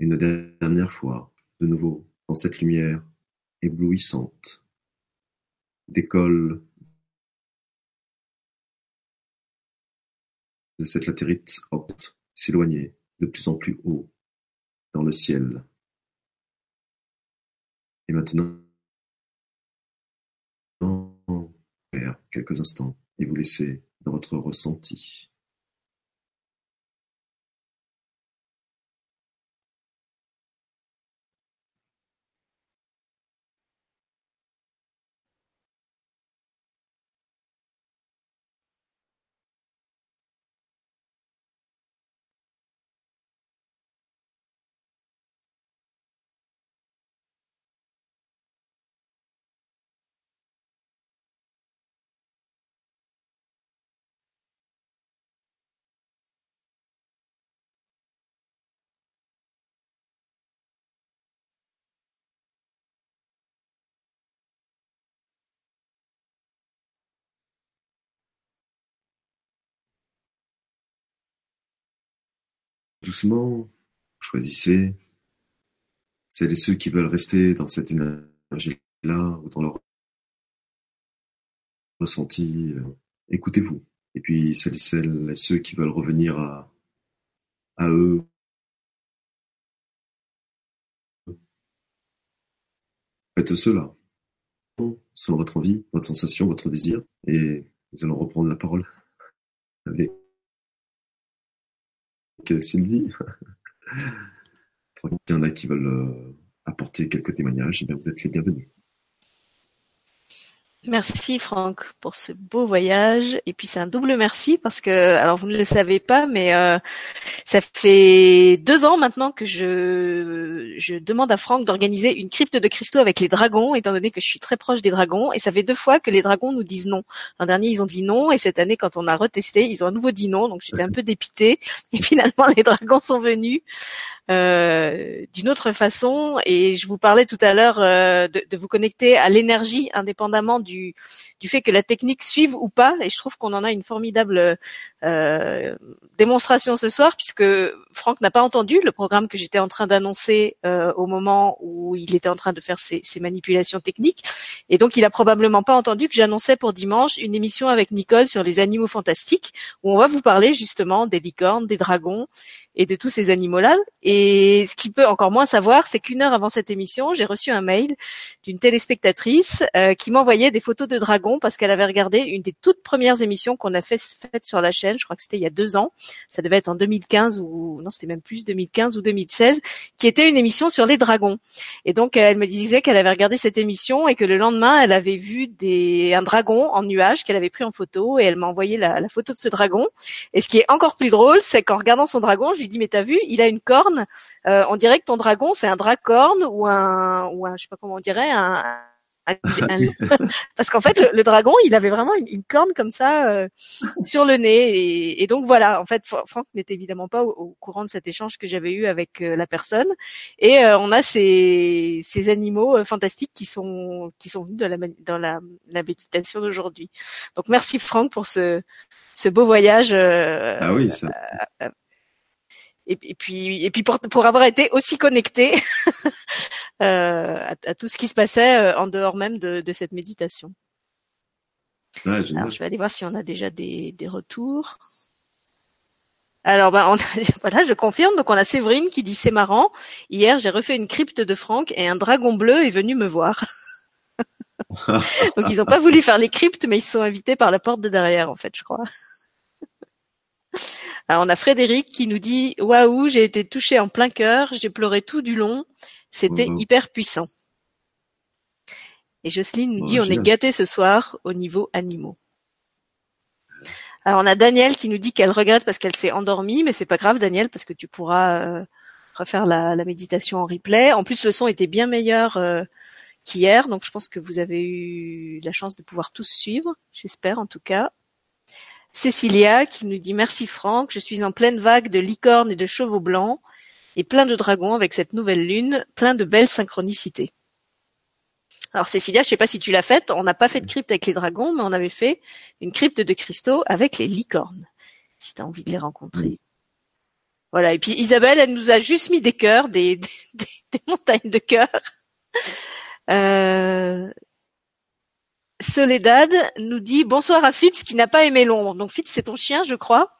une dernière fois, de nouveau, dans cette lumière éblouissante. Décolle de cette latérite haute s'éloignait de plus en plus haut dans le ciel. Et maintenant, quelques instants et vous laisser dans votre ressenti. Doucement, choisissez celles et ceux qui veulent rester dans cette énergie-là ou dans leur ressenti. Euh, écoutez-vous. Et puis celles et ceux qui veulent revenir à, à eux. Faites cela. Selon votre envie, votre sensation, votre désir. Et nous allons reprendre la parole avec Sylvie. Il y en a qui veulent euh, apporter quelques témoignages, eh bien vous êtes les bienvenus. Merci Franck pour ce beau voyage. Et puis c'est un double merci parce que alors vous ne le savez pas mais euh, ça fait deux ans maintenant que je je demande à Franck d'organiser une crypte de cristaux avec les dragons étant donné que je suis très proche des dragons. Et ça fait deux fois que les dragons nous disent non. L'an dernier ils ont dit non. Et cette année quand on a retesté ils ont à nouveau dit non. Donc j'étais un peu dépitée. Et finalement les dragons sont venus euh, d'une autre façon. Et je vous parlais tout à l'heure euh, de, de, vous connecter à l'énergie indépendamment du, du fait que la technique suive ou pas. Et je trouve qu'on en a une formidable euh, démonstration ce soir, puisque Franck n'a pas entendu le programme que j'étais en train d'annoncer euh, au moment où il était en train de faire ses, ses, manipulations techniques. Et donc, il a probablement pas entendu que j'annonçais pour dimanche une émission avec Nicole sur les animaux fantastiques, où on va vous parler justement des licornes, des dragons et de tous ces animaux-là. Et ce qu'il peut encore moins savoir, c'est qu'une heure avant cette émission, j'ai reçu un mail d'une téléspectatrice euh, qui m'envoyait des photos de dragons parce qu'elle avait regardé une des toutes premières émissions qu'on a fait, faites sur la chaîne. Je crois que c'était il y a deux ans. Ça devait être en 2015 ou non, c'était même plus 2015 ou 2016, qui était une émission sur les dragons. Et donc elle me disait qu'elle avait regardé cette émission et que le lendemain, elle avait vu des un dragon en nuage qu'elle avait pris en photo et elle m'a envoyé la, photo de ce dragon. Et ce qui est encore plus drôle, c'est qu'en regardant son dragon, lui dis mais t'as vu, il a une corne. Euh, on dirait que ton dragon c'est un dracorne ou un ou un je sais pas comment on dirait un parce qu'en fait le, dragon il avait vraiment une, corne comme ça euh, sur le nez et, donc voilà en fait Franck n'était évidemment pas au, courant de cet échange que j'avais eu avec euh, la personne et euh, on a ces, ces animaux fantastiques qui sont qui sont venus dans la dans la, la méditation d'aujourd'hui. Donc merci Franck pour ce ce beau voyage ah oui ça et, puis et puis pour, pour avoir été aussi connecté euh, à, tout ce qui se passait euh, en dehors même de, de cette méditation. Alors je vais aller voir si on a déjà des, des retours. Alors ben on voilà, je confirme. Donc on a Séverine qui dit c'est marrant. Hier j'ai refait une crypte de Franck et un dragon bleu est venu me voir. Donc ils n'ont pas voulu faire les cryptes, mais ils se sont invités par la porte de derrière en fait, je crois. Alors on a Frédéric qui nous dit waouh, j'ai été touché en plein cœur, j'ai pleuré tout du long, c'était mmh. hyper puissant. Et Jocelyne nous dit on est gâté ce soir au niveau animaux. Alors on a Daniel qui nous dit qu'elle regrette parce qu'elle s'est endormie, mais c'est pas grave Daniel parce que tu pourras euh, refaire la, méditation en replay. En plus le son était bien meilleur euh, qu'hier, donc je pense que vous avez eu la chance de pouvoir tous suivre, j'espère en tout cas. Cécilia qui nous dit merci Franck, je suis en pleine vague de licornes et de chevaux blancs et plein de dragons avec cette nouvelle lune, plein de belles synchronicités. Alors Cécilia, je sais pas si tu l'as faite, on n'a pas fait de crypte avec les dragons, mais on avait fait une crypte de cristaux avec les licornes, si tu as envie de les rencontrer. Voilà, et puis Isabelle, elle nous a juste mis des cœurs, des, des, montagnes de cœurs. Euh, Soledad nous dit bonsoir à Fitz qui n'a pas aimé l'ombre. Donc Fitz, c'est ton chien, je crois.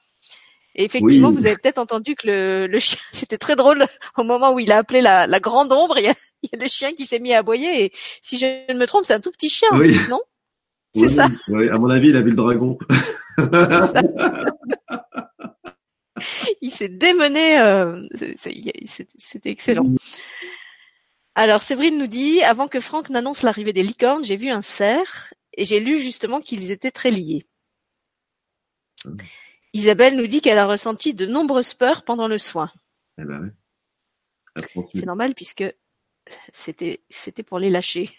Et effectivement, vous avez peut-être entendu que le, le chien, c'était très drôle au moment où il a appelé la, la grande ombre. Il y, a, il y, a, le chien qui s'est mis à aboyer. Et si je ne me trompe, c'est un tout petit chien, oui. non? C'est ça. Oui, à mon avis, il a vu le dragon. il s'est démené. Euh, c'était excellent. Alors Séverine nous dit avant que Franck n'annonce l'arrivée des licornes, j'ai vu un cerf et j'ai lu justement qu'ils étaient très liés. Hum. Isabelle nous dit qu'elle a ressenti de nombreuses peurs pendant le soin. Eh ben C'est normal puisque c'était c'était pour les lâcher.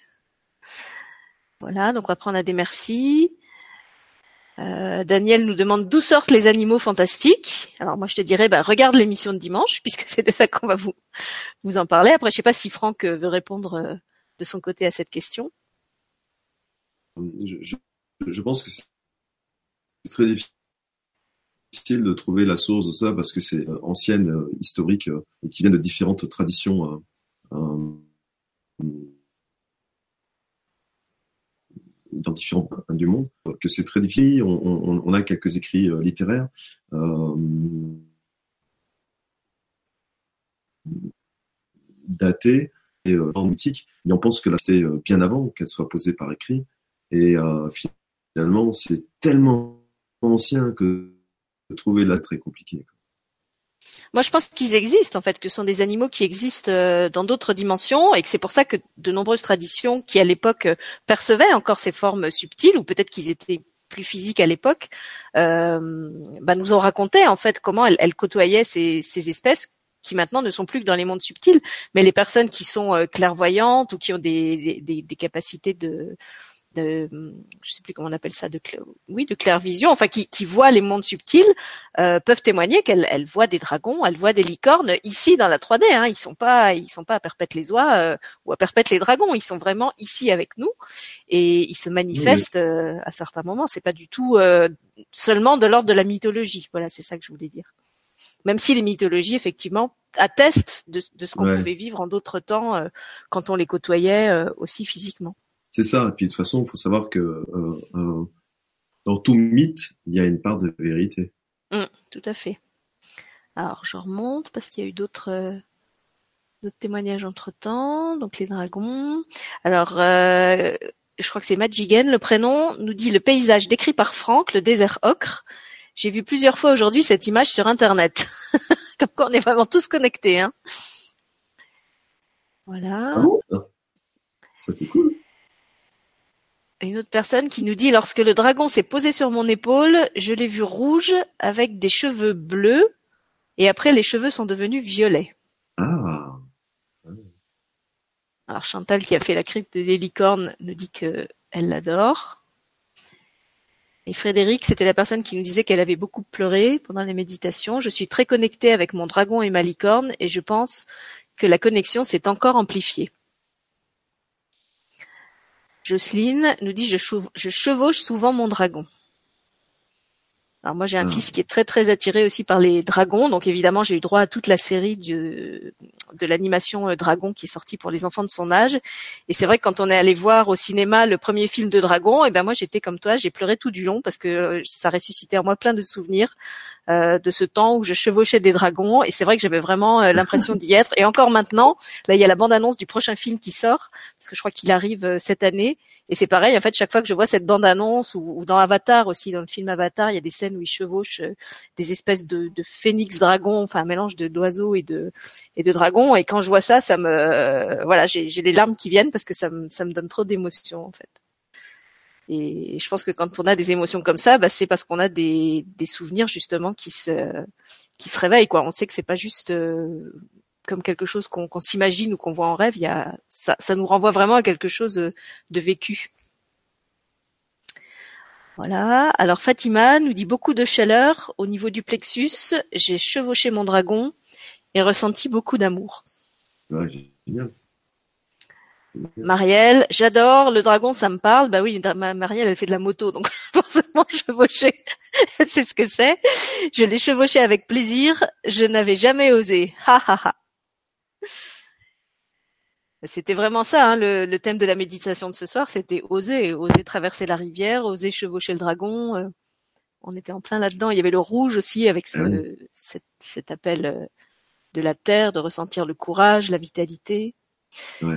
Voilà, donc après on a des merci. Euh, Daniel nous demande d'où sortent les animaux fantastiques. Alors moi je te dirais, bah, regarde l'émission de dimanche puisque c'est de ça qu'on va vous en parler. Après je sais pas si Franck euh, veut répondre euh, de son côté à cette question. Je, pense que c'est très difficile de trouver la source de ça parce que c'est ancienne, historique et qui vient de différentes traditions points du monde, que c'est très difficile. On, a quelques écrits euh, littéraires. Euh, datés et euh, mythiques, mais on pense que là c'était bien avant qu'elle soit posée par écrit. Et finalement, c'est tellement ancien que trouver là très compliqué. Moi, je pense qu'ils existent en fait, que ce sont des animaux qui existent euh, dans d'autres dimensions, et que c'est pour ça que de nombreuses traditions qui à l'époque euh, percevaient encore ces formes subtiles, ou peut-être qu'ils étaient plus physiques à l'époque, euh, bah, nous ont raconté en fait comment elles, côtoyaient ces, ces, espèces qui maintenant ne sont plus que dans les mondes subtils, mais les personnes qui sont clairvoyantes ou qui ont des, des, des capacités de de, je sais plus comment on appelle ça, de oui, de clairvision, enfin qui, qui voient les mondes subtils, euh, peuvent témoigner qu'elles elles voient des dragons, elles voient des licornes ici dans la 3D. Hein, ils sont pas, ils sont pas à perpète les oies euh, ou à perpète les dragons. Ils sont vraiment ici avec nous et ils se manifestent euh, à certains moments. C'est pas du tout euh, seulement de l'ordre de la mythologie. Voilà, c'est ça que je voulais dire. Même si les mythologies effectivement attestent de, de ce qu'on pouvait vivre en d'autres temps quand on les côtoyait aussi physiquement c'est ça. Et puis de toute façon, il faut savoir que euh, euh, dans tout mythe, il y a une part de vérité. Mmh, tout à fait. Alors, je remonte parce qu'il y a eu d'autres euh, d'autres témoignages entre temps. Donc les dragons. Alors, je crois que c'est Madjigen, le prénom, nous dit le paysage décrit par Franck, le désert ocre. J'ai vu plusieurs fois aujourd'hui cette image sur Internet. Comme quoi, on est vraiment tous connectés. Hein. Voilà. Ah ça fait cool une autre personne qui nous dit lorsque le dragon s'est posé sur mon épaule, je l'ai vu rouge avec des cheveux bleus et après les cheveux sont devenus violets. Ah. Alors Chantal qui a fait la crypte de l'élicorne nous dit que elle l'adore. Et Frédéric, c'était la personne qui nous disait qu'elle avait beaucoup pleuré pendant les méditations. Je suis très connectée avec mon dragon et ma licorne et je pense que la connexion s'est encore amplifiée. Jocelyne nous dit je, chevauche souvent mon dragon. Alors moi j'ai un ah. fils qui est très très attiré aussi par les dragons, donc évidemment j'ai eu droit à toute la série de, de l'animation euh, Dragon qui est sortie pour les enfants de son âge. Et c'est vrai que quand on est allé voir au cinéma le premier film de Dragon, et eh ben moi j'étais comme toi, j'ai pleuré tout du long parce que euh, ça ressuscitait en moi plein de souvenirs euh, de ce temps où je chevauchais des dragons. Et c'est vrai que j'avais vraiment l'impression d'y être. Et encore maintenant, là il y a la bande annonce du prochain film qui sort parce que je crois qu'il arrive cette année. Et c'est pareil, en fait, chaque fois que je vois cette bande-annonce ou, dans Avatar aussi, dans le film Avatar, il y a des scènes où ils chevauchent euh, des espèces de, phénix dragons, enfin un mélange de d'oiseaux et de et de dragons. Et quand je vois ça, ça me voilà, j'ai les larmes qui viennent parce que ça me ça me donne trop d'émotions en fait. Et je pense que quand on a des émotions comme ça, bah, c'est parce qu'on a des des souvenirs justement qui se qui se réveillent quoi. On sait que c'est pas juste euh, comme quelque chose qu'on s'imagine ou qu'on voit en rêve, il y a, ça, ça nous renvoie vraiment à quelque chose de vécu. Voilà. Alors Fatima nous dit beaucoup de chaleur au niveau du plexus. J'ai chevauché mon dragon et ressenti beaucoup d'amour. Marielle, j'adore le dragon, ça me parle. Bah oui, Marielle, elle fait de la moto, donc forcément chevaucher, c'est ce que c'est. Je l'ai chevauché avec plaisir. Je n'avais jamais osé. Ha ha ha. C'était vraiment ça, hein, le, thème de la méditation de ce soir, c'était oser, oser traverser la rivière, oser chevaucher le dragon. Euh, on était en plein là-dedans. Il y avait le rouge aussi avec ce, cet, appel euh, de la terre, de ressentir le courage, la vitalité.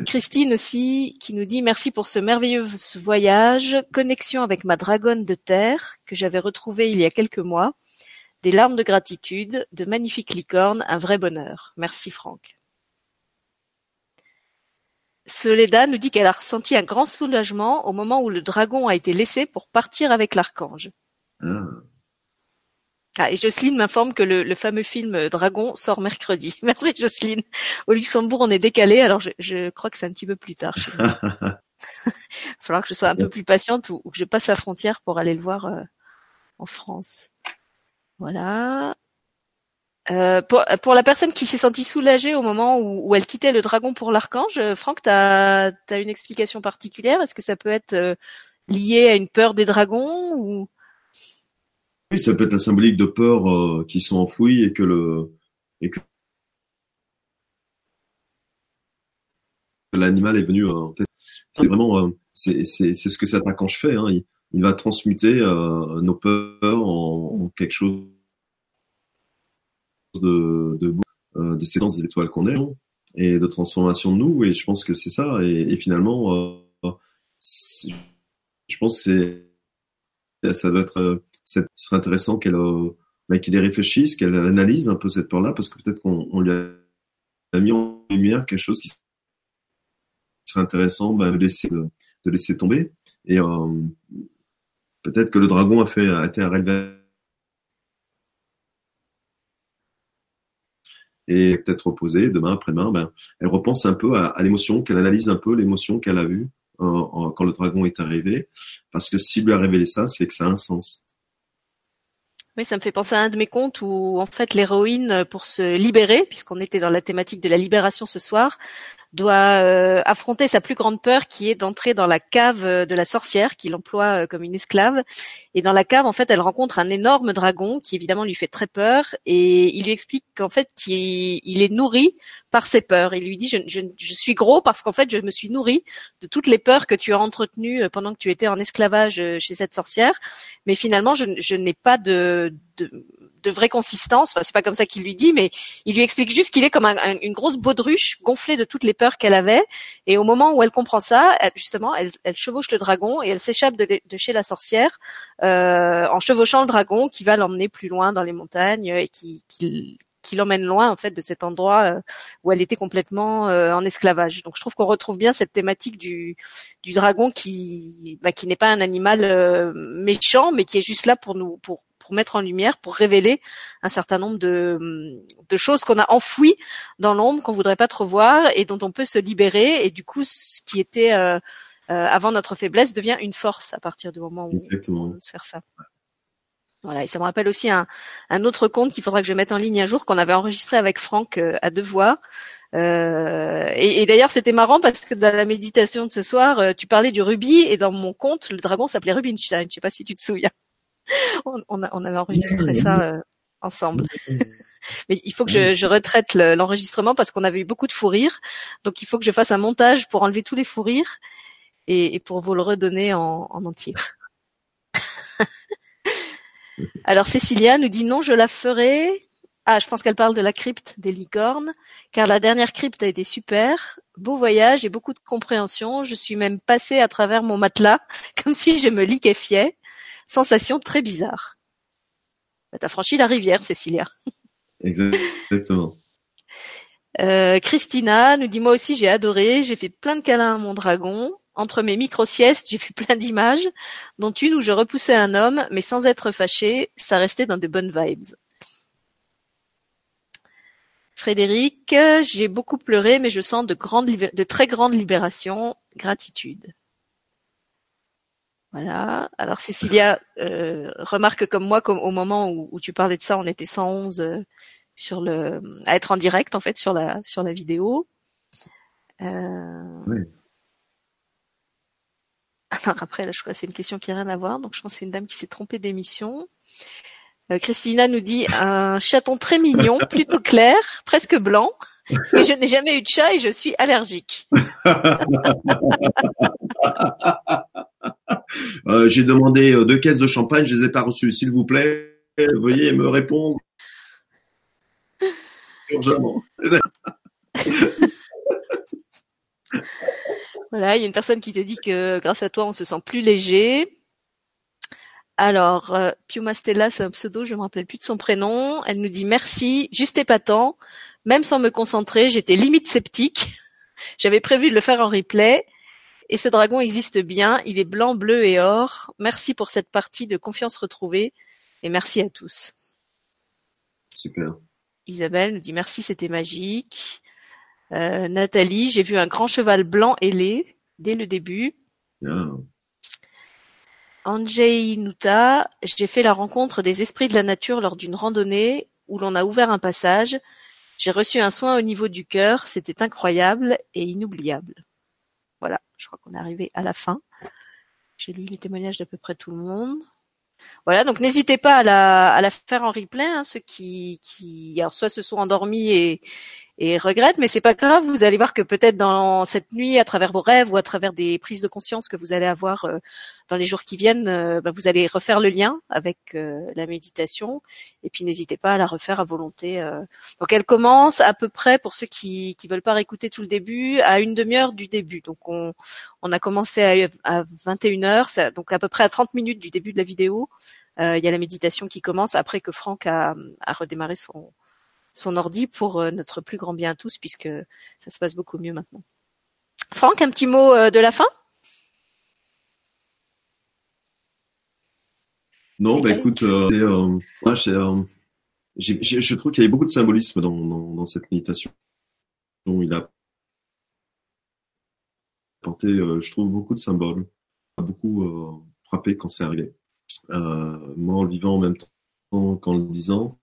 Christine aussi qui nous dit merci pour ce merveilleux voyage, connexion avec ma dragonne de terre que j'avais retrouvée il y a quelques mois, des larmes de gratitude, de magnifiques licornes, un vrai bonheur. Merci Franck. Soledad nous dit qu'elle a ressenti un grand soulagement au moment où le dragon a été laissé pour partir avec l'archange. Ah. Ah et Jocelyne m'informe que le, fameux film Dragon sort mercredi. Merci Jocelyne. Au Luxembourg, on est décalé, alors je, crois que c'est un petit peu plus tard. Il va falloir que je sois un peu plus patiente ou, que je passe la frontière pour aller le voir euh, en France. Voilà. Euh, pour, la personne qui s'est sentie soulagée au moment où, elle quittait le dragon pour l'archange, euh, Franck, tu as, une explication particulière? Est-ce que ça peut être euh, lié à une peur des dragons ou Oui, ça peut être la symbolique de peurs qui sont enfouies et que le et que l'animal est venu. c'est vraiment c'est ce que cet archange fait. Hein. Il, va transmuter nos peurs en quelque chose de, de, euh, de séquence des étoiles qu'on est et de transformation de nous. Et je pense que c'est ça. Et, finalement, euh, je pense que ça doit être, euh, ce serait intéressant qu'elle bah, qu'il y réfléchisse, qu'elle analyse un peu cette peur-là, parce que peut-être qu'on lui a mis en lumière quelque chose qui serait intéressant bah, de, laisser, de, laisser tomber. Et euh, peut-être que le dragon a fait été un révélateur et peut-être reposer demain, après-demain, ben, elle repense un peu à, l'émotion, qu'elle analyse un peu l'émotion qu'elle a vue quand le dragon est arrivé, parce que s'il lui a révélé ça, c'est que ça a un sens. Oui, ça me fait penser à un de mes contes où en fait l'héroïne, pour se libérer, puisqu'on était dans la thématique de la libération ce soir, doit euh, affronter sa plus grande peur qui est d'entrer dans la cave euh, de la sorcière qu'il emploie euh, comme une esclave. Et dans la cave, en fait, elle rencontre un énorme dragon qui évidemment lui fait très peur et il lui explique qu'en fait, il, est nourri par ses peurs. Il lui dit, je, je, je suis gros parce qu'en fait, je me suis nourri de toutes les peurs que tu as entretenues pendant que tu étais en esclavage chez cette sorcière. Mais finalement, je, je n'ai pas de, de de vraie consistance. Enfin, c'est pas comme ça qu'il lui dit, mais il lui explique juste qu'il est comme une grosse baudruche gonflée de toutes les peurs qu'elle avait. Et au moment où elle comprend ça, justement, elle, chevauche le dragon et elle s'échappe de, chez la sorcière euh, en chevauchant le dragon qui va l'emmener plus loin dans les montagnes et qui, qui, l'emmène loin en fait de cet endroit euh, où elle était complètement euh, en esclavage. Donc je trouve qu'on retrouve bien cette thématique du, du dragon qui bah, qui n'est pas un animal méchant mais qui est juste là pour nous pour pour mettre en lumière, pour révéler un certain nombre de, de choses qu'on a enfouies dans l'ombre, qu'on voudrait pas trop voir et dont on peut se libérer. Et du coup, ce qui était euh, euh, avant notre faiblesse devient une force à partir du moment où on peut se faire ça. Voilà, et ça me rappelle aussi un, un autre conte qu'il faudra que je mette en ligne un jour qu'on avait enregistré avec Franck euh, à deux voix. Euh, et, et d'ailleurs, c'était marrant parce que dans la méditation de ce soir, tu parlais du rubis et dans mon conte, le dragon s'appelait Rubinstein. Je sais pas si tu te souviens on, avait enregistré ça euh, ensemble. Mais il faut que je, retraite l'enregistrement parce qu'on avait eu beaucoup de fous rires. Donc il faut que je fasse un montage pour enlever tous les fous rires et, pour vous le redonner en, entier. Alors Cécilia nous dit non, je la ferai. Ah, je pense qu'elle parle de la crypte des licornes, car la dernière crypte a été super. Beau voyage et beaucoup de compréhension. Je suis même passée à travers mon matelas, comme si je me liquéfiais. Sensation très bizarre. Bah, t'as franchi la rivière, Cécilia. Exactement. Euh, Christina nous dit moi aussi j'ai adoré, j'ai fait plein de câlins à mon dragon. Entre mes micro-siestes, j'ai vu plein d'images, dont une où je repoussais un homme, mais sans être fâché, ça restait dans de bonnes vibes. Frédéric, j'ai beaucoup pleuré, mais je sens de, grandes, de très grandes libérations. Gratitude. Voilà. Alors Cécilia euh, remarque comme moi qu'au moment où, tu parlais de ça, on était 111 euh, sur le à être en direct en fait sur la sur la vidéo. Euh... Oui. Alors après là, je crois que c'est une question qui n'a rien à voir, donc je pense que c'est une dame qui s'est trompée d'émission. Euh, Christina nous dit un chaton très mignon, plutôt clair, presque blanc. Mais je n'ai jamais eu de chat et je suis allergique. Euh, j'ai demandé euh, deux caisses de champagne, je les ai pas reçues. S'il vous plaît, veuillez me répondre. voilà, il y a une personne qui te dit que grâce à toi, on se sent plus léger. Alors, euh, Piuma Stella, c'est un pseudo, je me rappelle plus de son prénom. Elle nous dit merci, juste épatant. Même sans me concentrer, j'étais limite sceptique. J'avais prévu de le faire en replay. Et ce dragon existe bien, il est blanc, bleu et or. Merci pour cette partie de confiance retrouvée et merci à tous. Super. Isabelle nous dit merci, c'était magique. Euh, Nathalie, j'ai vu un grand cheval blanc ailé dès le début. Yeah. Anjay Nuta, j'ai fait la rencontre des esprits de la nature lors d'une randonnée où l'on a ouvert un passage. J'ai reçu un soin au niveau du cœur, c'était incroyable et inoubliable. Voilà, je crois qu'on est arrivé à la fin. J'ai lu les témoignages d'à peu près tout le monde. Voilà, donc n'hésitez pas à la, faire en replay, hein, ceux qui, qui alors soit se sont endormis et, et regrette, mais c'est pas grave. Vous allez voir que peut-être dans cette nuit, à travers vos rêves ou à travers des prises de conscience que vous allez avoir euh, dans les jours qui viennent, euh, bah, vous allez refaire le lien avec euh, la méditation. Et puis n'hésitez pas à la refaire à volonté. Donc elle commence à peu près pour ceux qui qui veulent pas réécouter tout le début à une demi-heure du début. Donc on on a commencé à, à 21 heures, donc à peu près à 30 minutes du début de la vidéo. il y a la méditation qui commence après que Franck a, a redémarré son, son ordi pour notre plus grand bien à tous, puisque ça se passe beaucoup mieux maintenant. Franck, un petit mot de la fin? Non, bah écoute, euh, euh, euh je trouve qu'il y avait beaucoup de symbolisme dans, dans, dans cette méditation. Il a apporté, euh, je trouve, beaucoup de symboles, beaucoup euh, frappé quand c'est arrivé. Euh, moi, en le vivant en même temps qu'en le disant,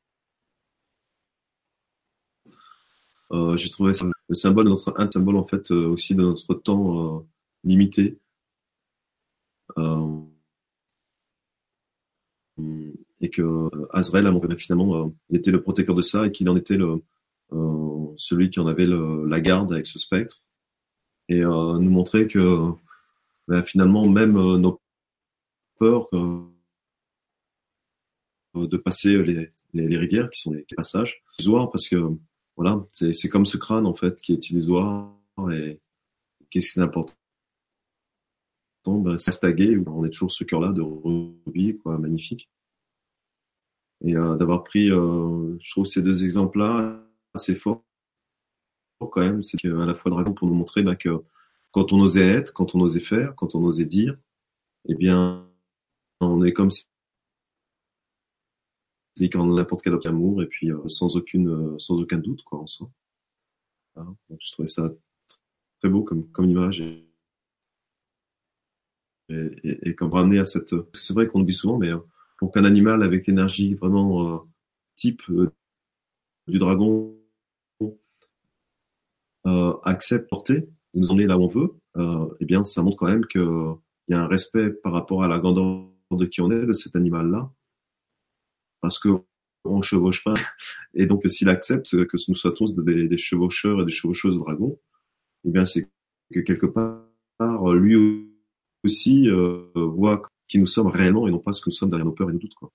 j'ai trouvé ça, le symbole de notre, un symbole en fait aussi de notre temps limité. Euh, et que euh, Azrael finalement euh, était le protecteur de ça et qu'il en était le euh, celui qui en avait le, la garde avec ce spectre et nous montrer que ben, finalement même nos peurs de passer les, les, rivières qui sont les passages parce que voilà c'est comme ce crâne en fait qui est illusoire et qu'est-ce qui est important ben, c'est on est toujours ce cœur là de rubis quoi magnifique. Et euh, d'avoir pris, euh, je trouve ces deux exemples-là assez forts quand même, c'est qu'à la fois Dragon pour nous montrer bah, que quand on osait être, quand on osait faire, quand on osait dire, eh bien, on est comme si quand n'importe quel amour et puis euh, sans aucune sans aucun doute quoi en soi. donc, je trouvais ça très beau comme comme image et, et, et comme ramener à cette c'est vrai qu'on le dit souvent mais pour qu'un animal avec l'énergie vraiment euh, type euh, du dragon euh, accepte porter, de nous emmener là où on veut, eh bien, ça montre quand même qu'il y a un respect par rapport à la grandeur de qui on est, de cet animal-là, parce que on chevauche pas. Et donc, s'il accepte que nous soyons tous des, chevaucheurs et des chevaucheuses dragons, eh bien, c'est que quelque part, lui aussi voit qui nous sommes réellement et non pas ce que nous sommes derrière nos peurs et nos doutes. Quoi.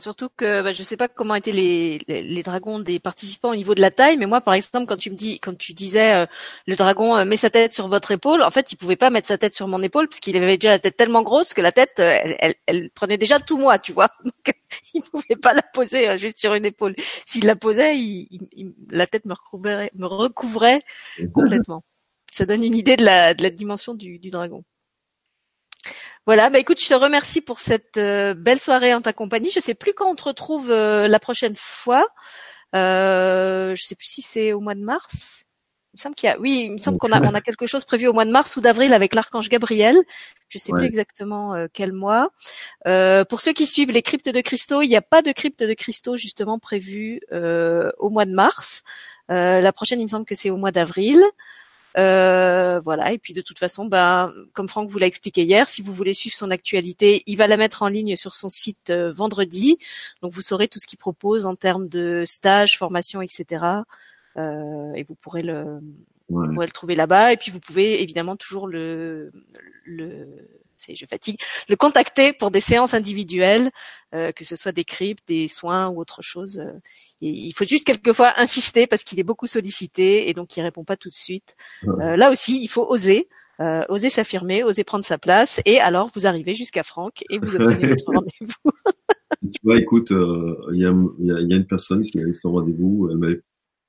Surtout que bah, je sais pas comment étaient les, les, les, dragons des participants au niveau de la taille, mais moi par exemple quand tu me dis quand tu disais euh, le dragon euh, met sa tête sur votre épaule, en fait il pouvait pas mettre sa tête sur mon épaule parce qu'il avait déjà la tête tellement grosse que la tête euh, elle, elle, elle, prenait déjà tout moi, tu vois. Donc il pouvait pas la poser juste sur une épaule. S'il la posait, il, il, la tête me recouvrait, me recouvrait complètement. Ça donne une idée de la, de la dimension du, du dragon. Voilà, bah écoute, je te remercie pour cette euh, belle soirée en ta compagnie. Je sais plus quand on te retrouve euh, la prochaine fois. Euh, je sais plus si c'est au mois de mars. Il me semble qu'il y a, oui, il me semble qu'on a, on a quelque chose prévu au mois de mars ou d'avril avec l'archange Gabriel. Je sais plus exactement euh, quel mois. pour ceux qui suivent les cryptes de cristaux, il n'y a pas de crypte de cristaux justement prévu au mois de mars. la prochaine, il me semble que c'est au mois d'avril. Euh, voilà. Et puis de toute façon, ben, comme Franck vous l'a expliqué hier, si vous voulez suivre son actualité, il va la mettre en ligne sur son site euh, vendredi. Donc vous saurez tout ce qu'il propose en termes de stage, formation, etc. Euh, et vous pourrez le, vous pourrez le trouver là-bas. Et puis vous pouvez évidemment toujours le, le je fatigue, le contacter pour des séances individuelles, euh, que ce soit des cryptes, des soins ou autre chose. Euh, il faut juste quelquefois insister parce qu'il est beaucoup sollicité et donc il répond pas tout de suite. Euh, là aussi, il faut oser. oser s'affirmer, oser prendre sa place, et alors vous arrivez jusqu'à Franck et vous obtenez votre rendez-vous. tu vois, écoute, il y, a, y, a, une personne qui a eu son rendez-vous, elle m'avait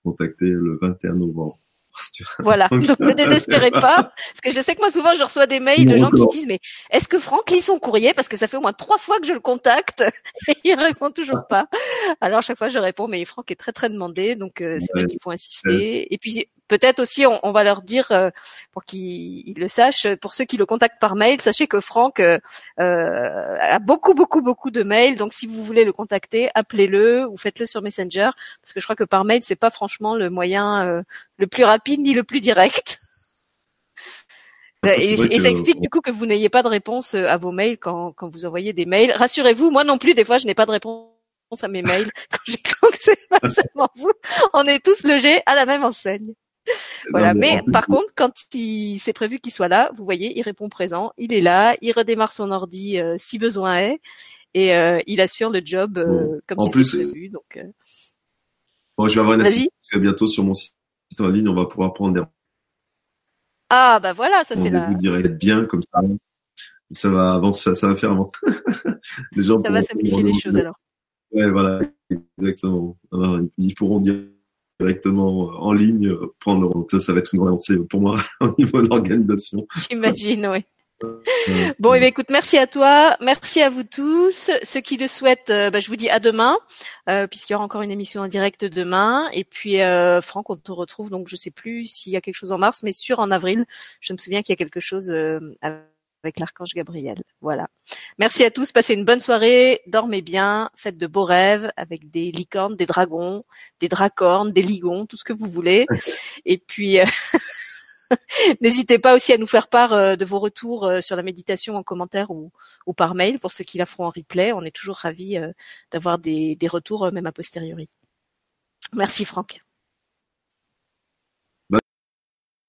contacté le 21 novembre. Voilà, donc ne désespérez pas, parce que je sais que moi souvent je reçois des mails de gens qui disent mais est-ce que Franck lit son courrier? Parce que ça fait au moins trois fois que je le contacte et il répond toujours pas. Alors à chaque fois je réponds mais Franck est très très demandé donc euh, c'est vrai qu'il faut insister. Et puis peut-être aussi on, on, va leur dire euh, pour qu'ils le sachent, pour ceux qui le contactent par mail, sachez que Franck euh, euh, a beaucoup beaucoup beaucoup de mails. Donc si vous voulez le contacter, appelez-le ou faites-le sur Messenger parce que je crois que par mail c'est pas franchement le moyen le plus rapide ni le plus direct. Et, ça explique du coup que vous n'ayez pas de réponse à vos mails quand, quand vous envoyez des mails. Rassurez-vous, moi non plus, des fois, je n'ai pas de réponse à mes mails quand que c'est pas seulement vous. On est tous logés à la même enseigne. Voilà. mais, par contre, quand il c'est prévu qu'il soit là, vous voyez, il répond présent, il est là, il redémarre son ordi euh, si besoin est, et euh, il assure le job euh, comme c'était prévu. Donc, bon, je vais avoir une assistance parce que bientôt sur mon site en ligne, on va pouvoir prendre des. Ah bah voilà, ça c'est là. Vous direz bien comme ça. ça va avancer, ça va faire avancer. les gens ça va simplifier les choses alors. Ouais, voilà, exactement. Alors, ils pourront directement en ligne prendre. Donc ça, ça va être une avancée pour moi au niveau de l'organisation. J'imagine, oui. Bon, et eh bien, écoute, merci à toi, merci à vous tous. Ceux qui le souhaitent, euh, bah, je vous dis à demain, euh, puisqu'il y aura encore une émission en direct demain. Et puis, euh, Franck, on te retrouve. Donc, je sais plus s'il y a quelque chose en mars, mais sûr en avril. Je me souviens qu'il y a quelque chose euh, avec l'archange Gabriel. Voilà. Merci à tous. Passez une bonne soirée. Dormez bien. Faites de beaux rêves avec des licornes, des dragons, des dracornes, des ligons, tout ce que vous voulez. Et puis. N'hésitez pas aussi à nous faire part euh, de vos retours euh, sur la méditation en commentaire ou, par mail pour ceux qui la feront en replay. On est toujours ravis euh, d'avoir des, des retours même a posteriori. Merci Franck.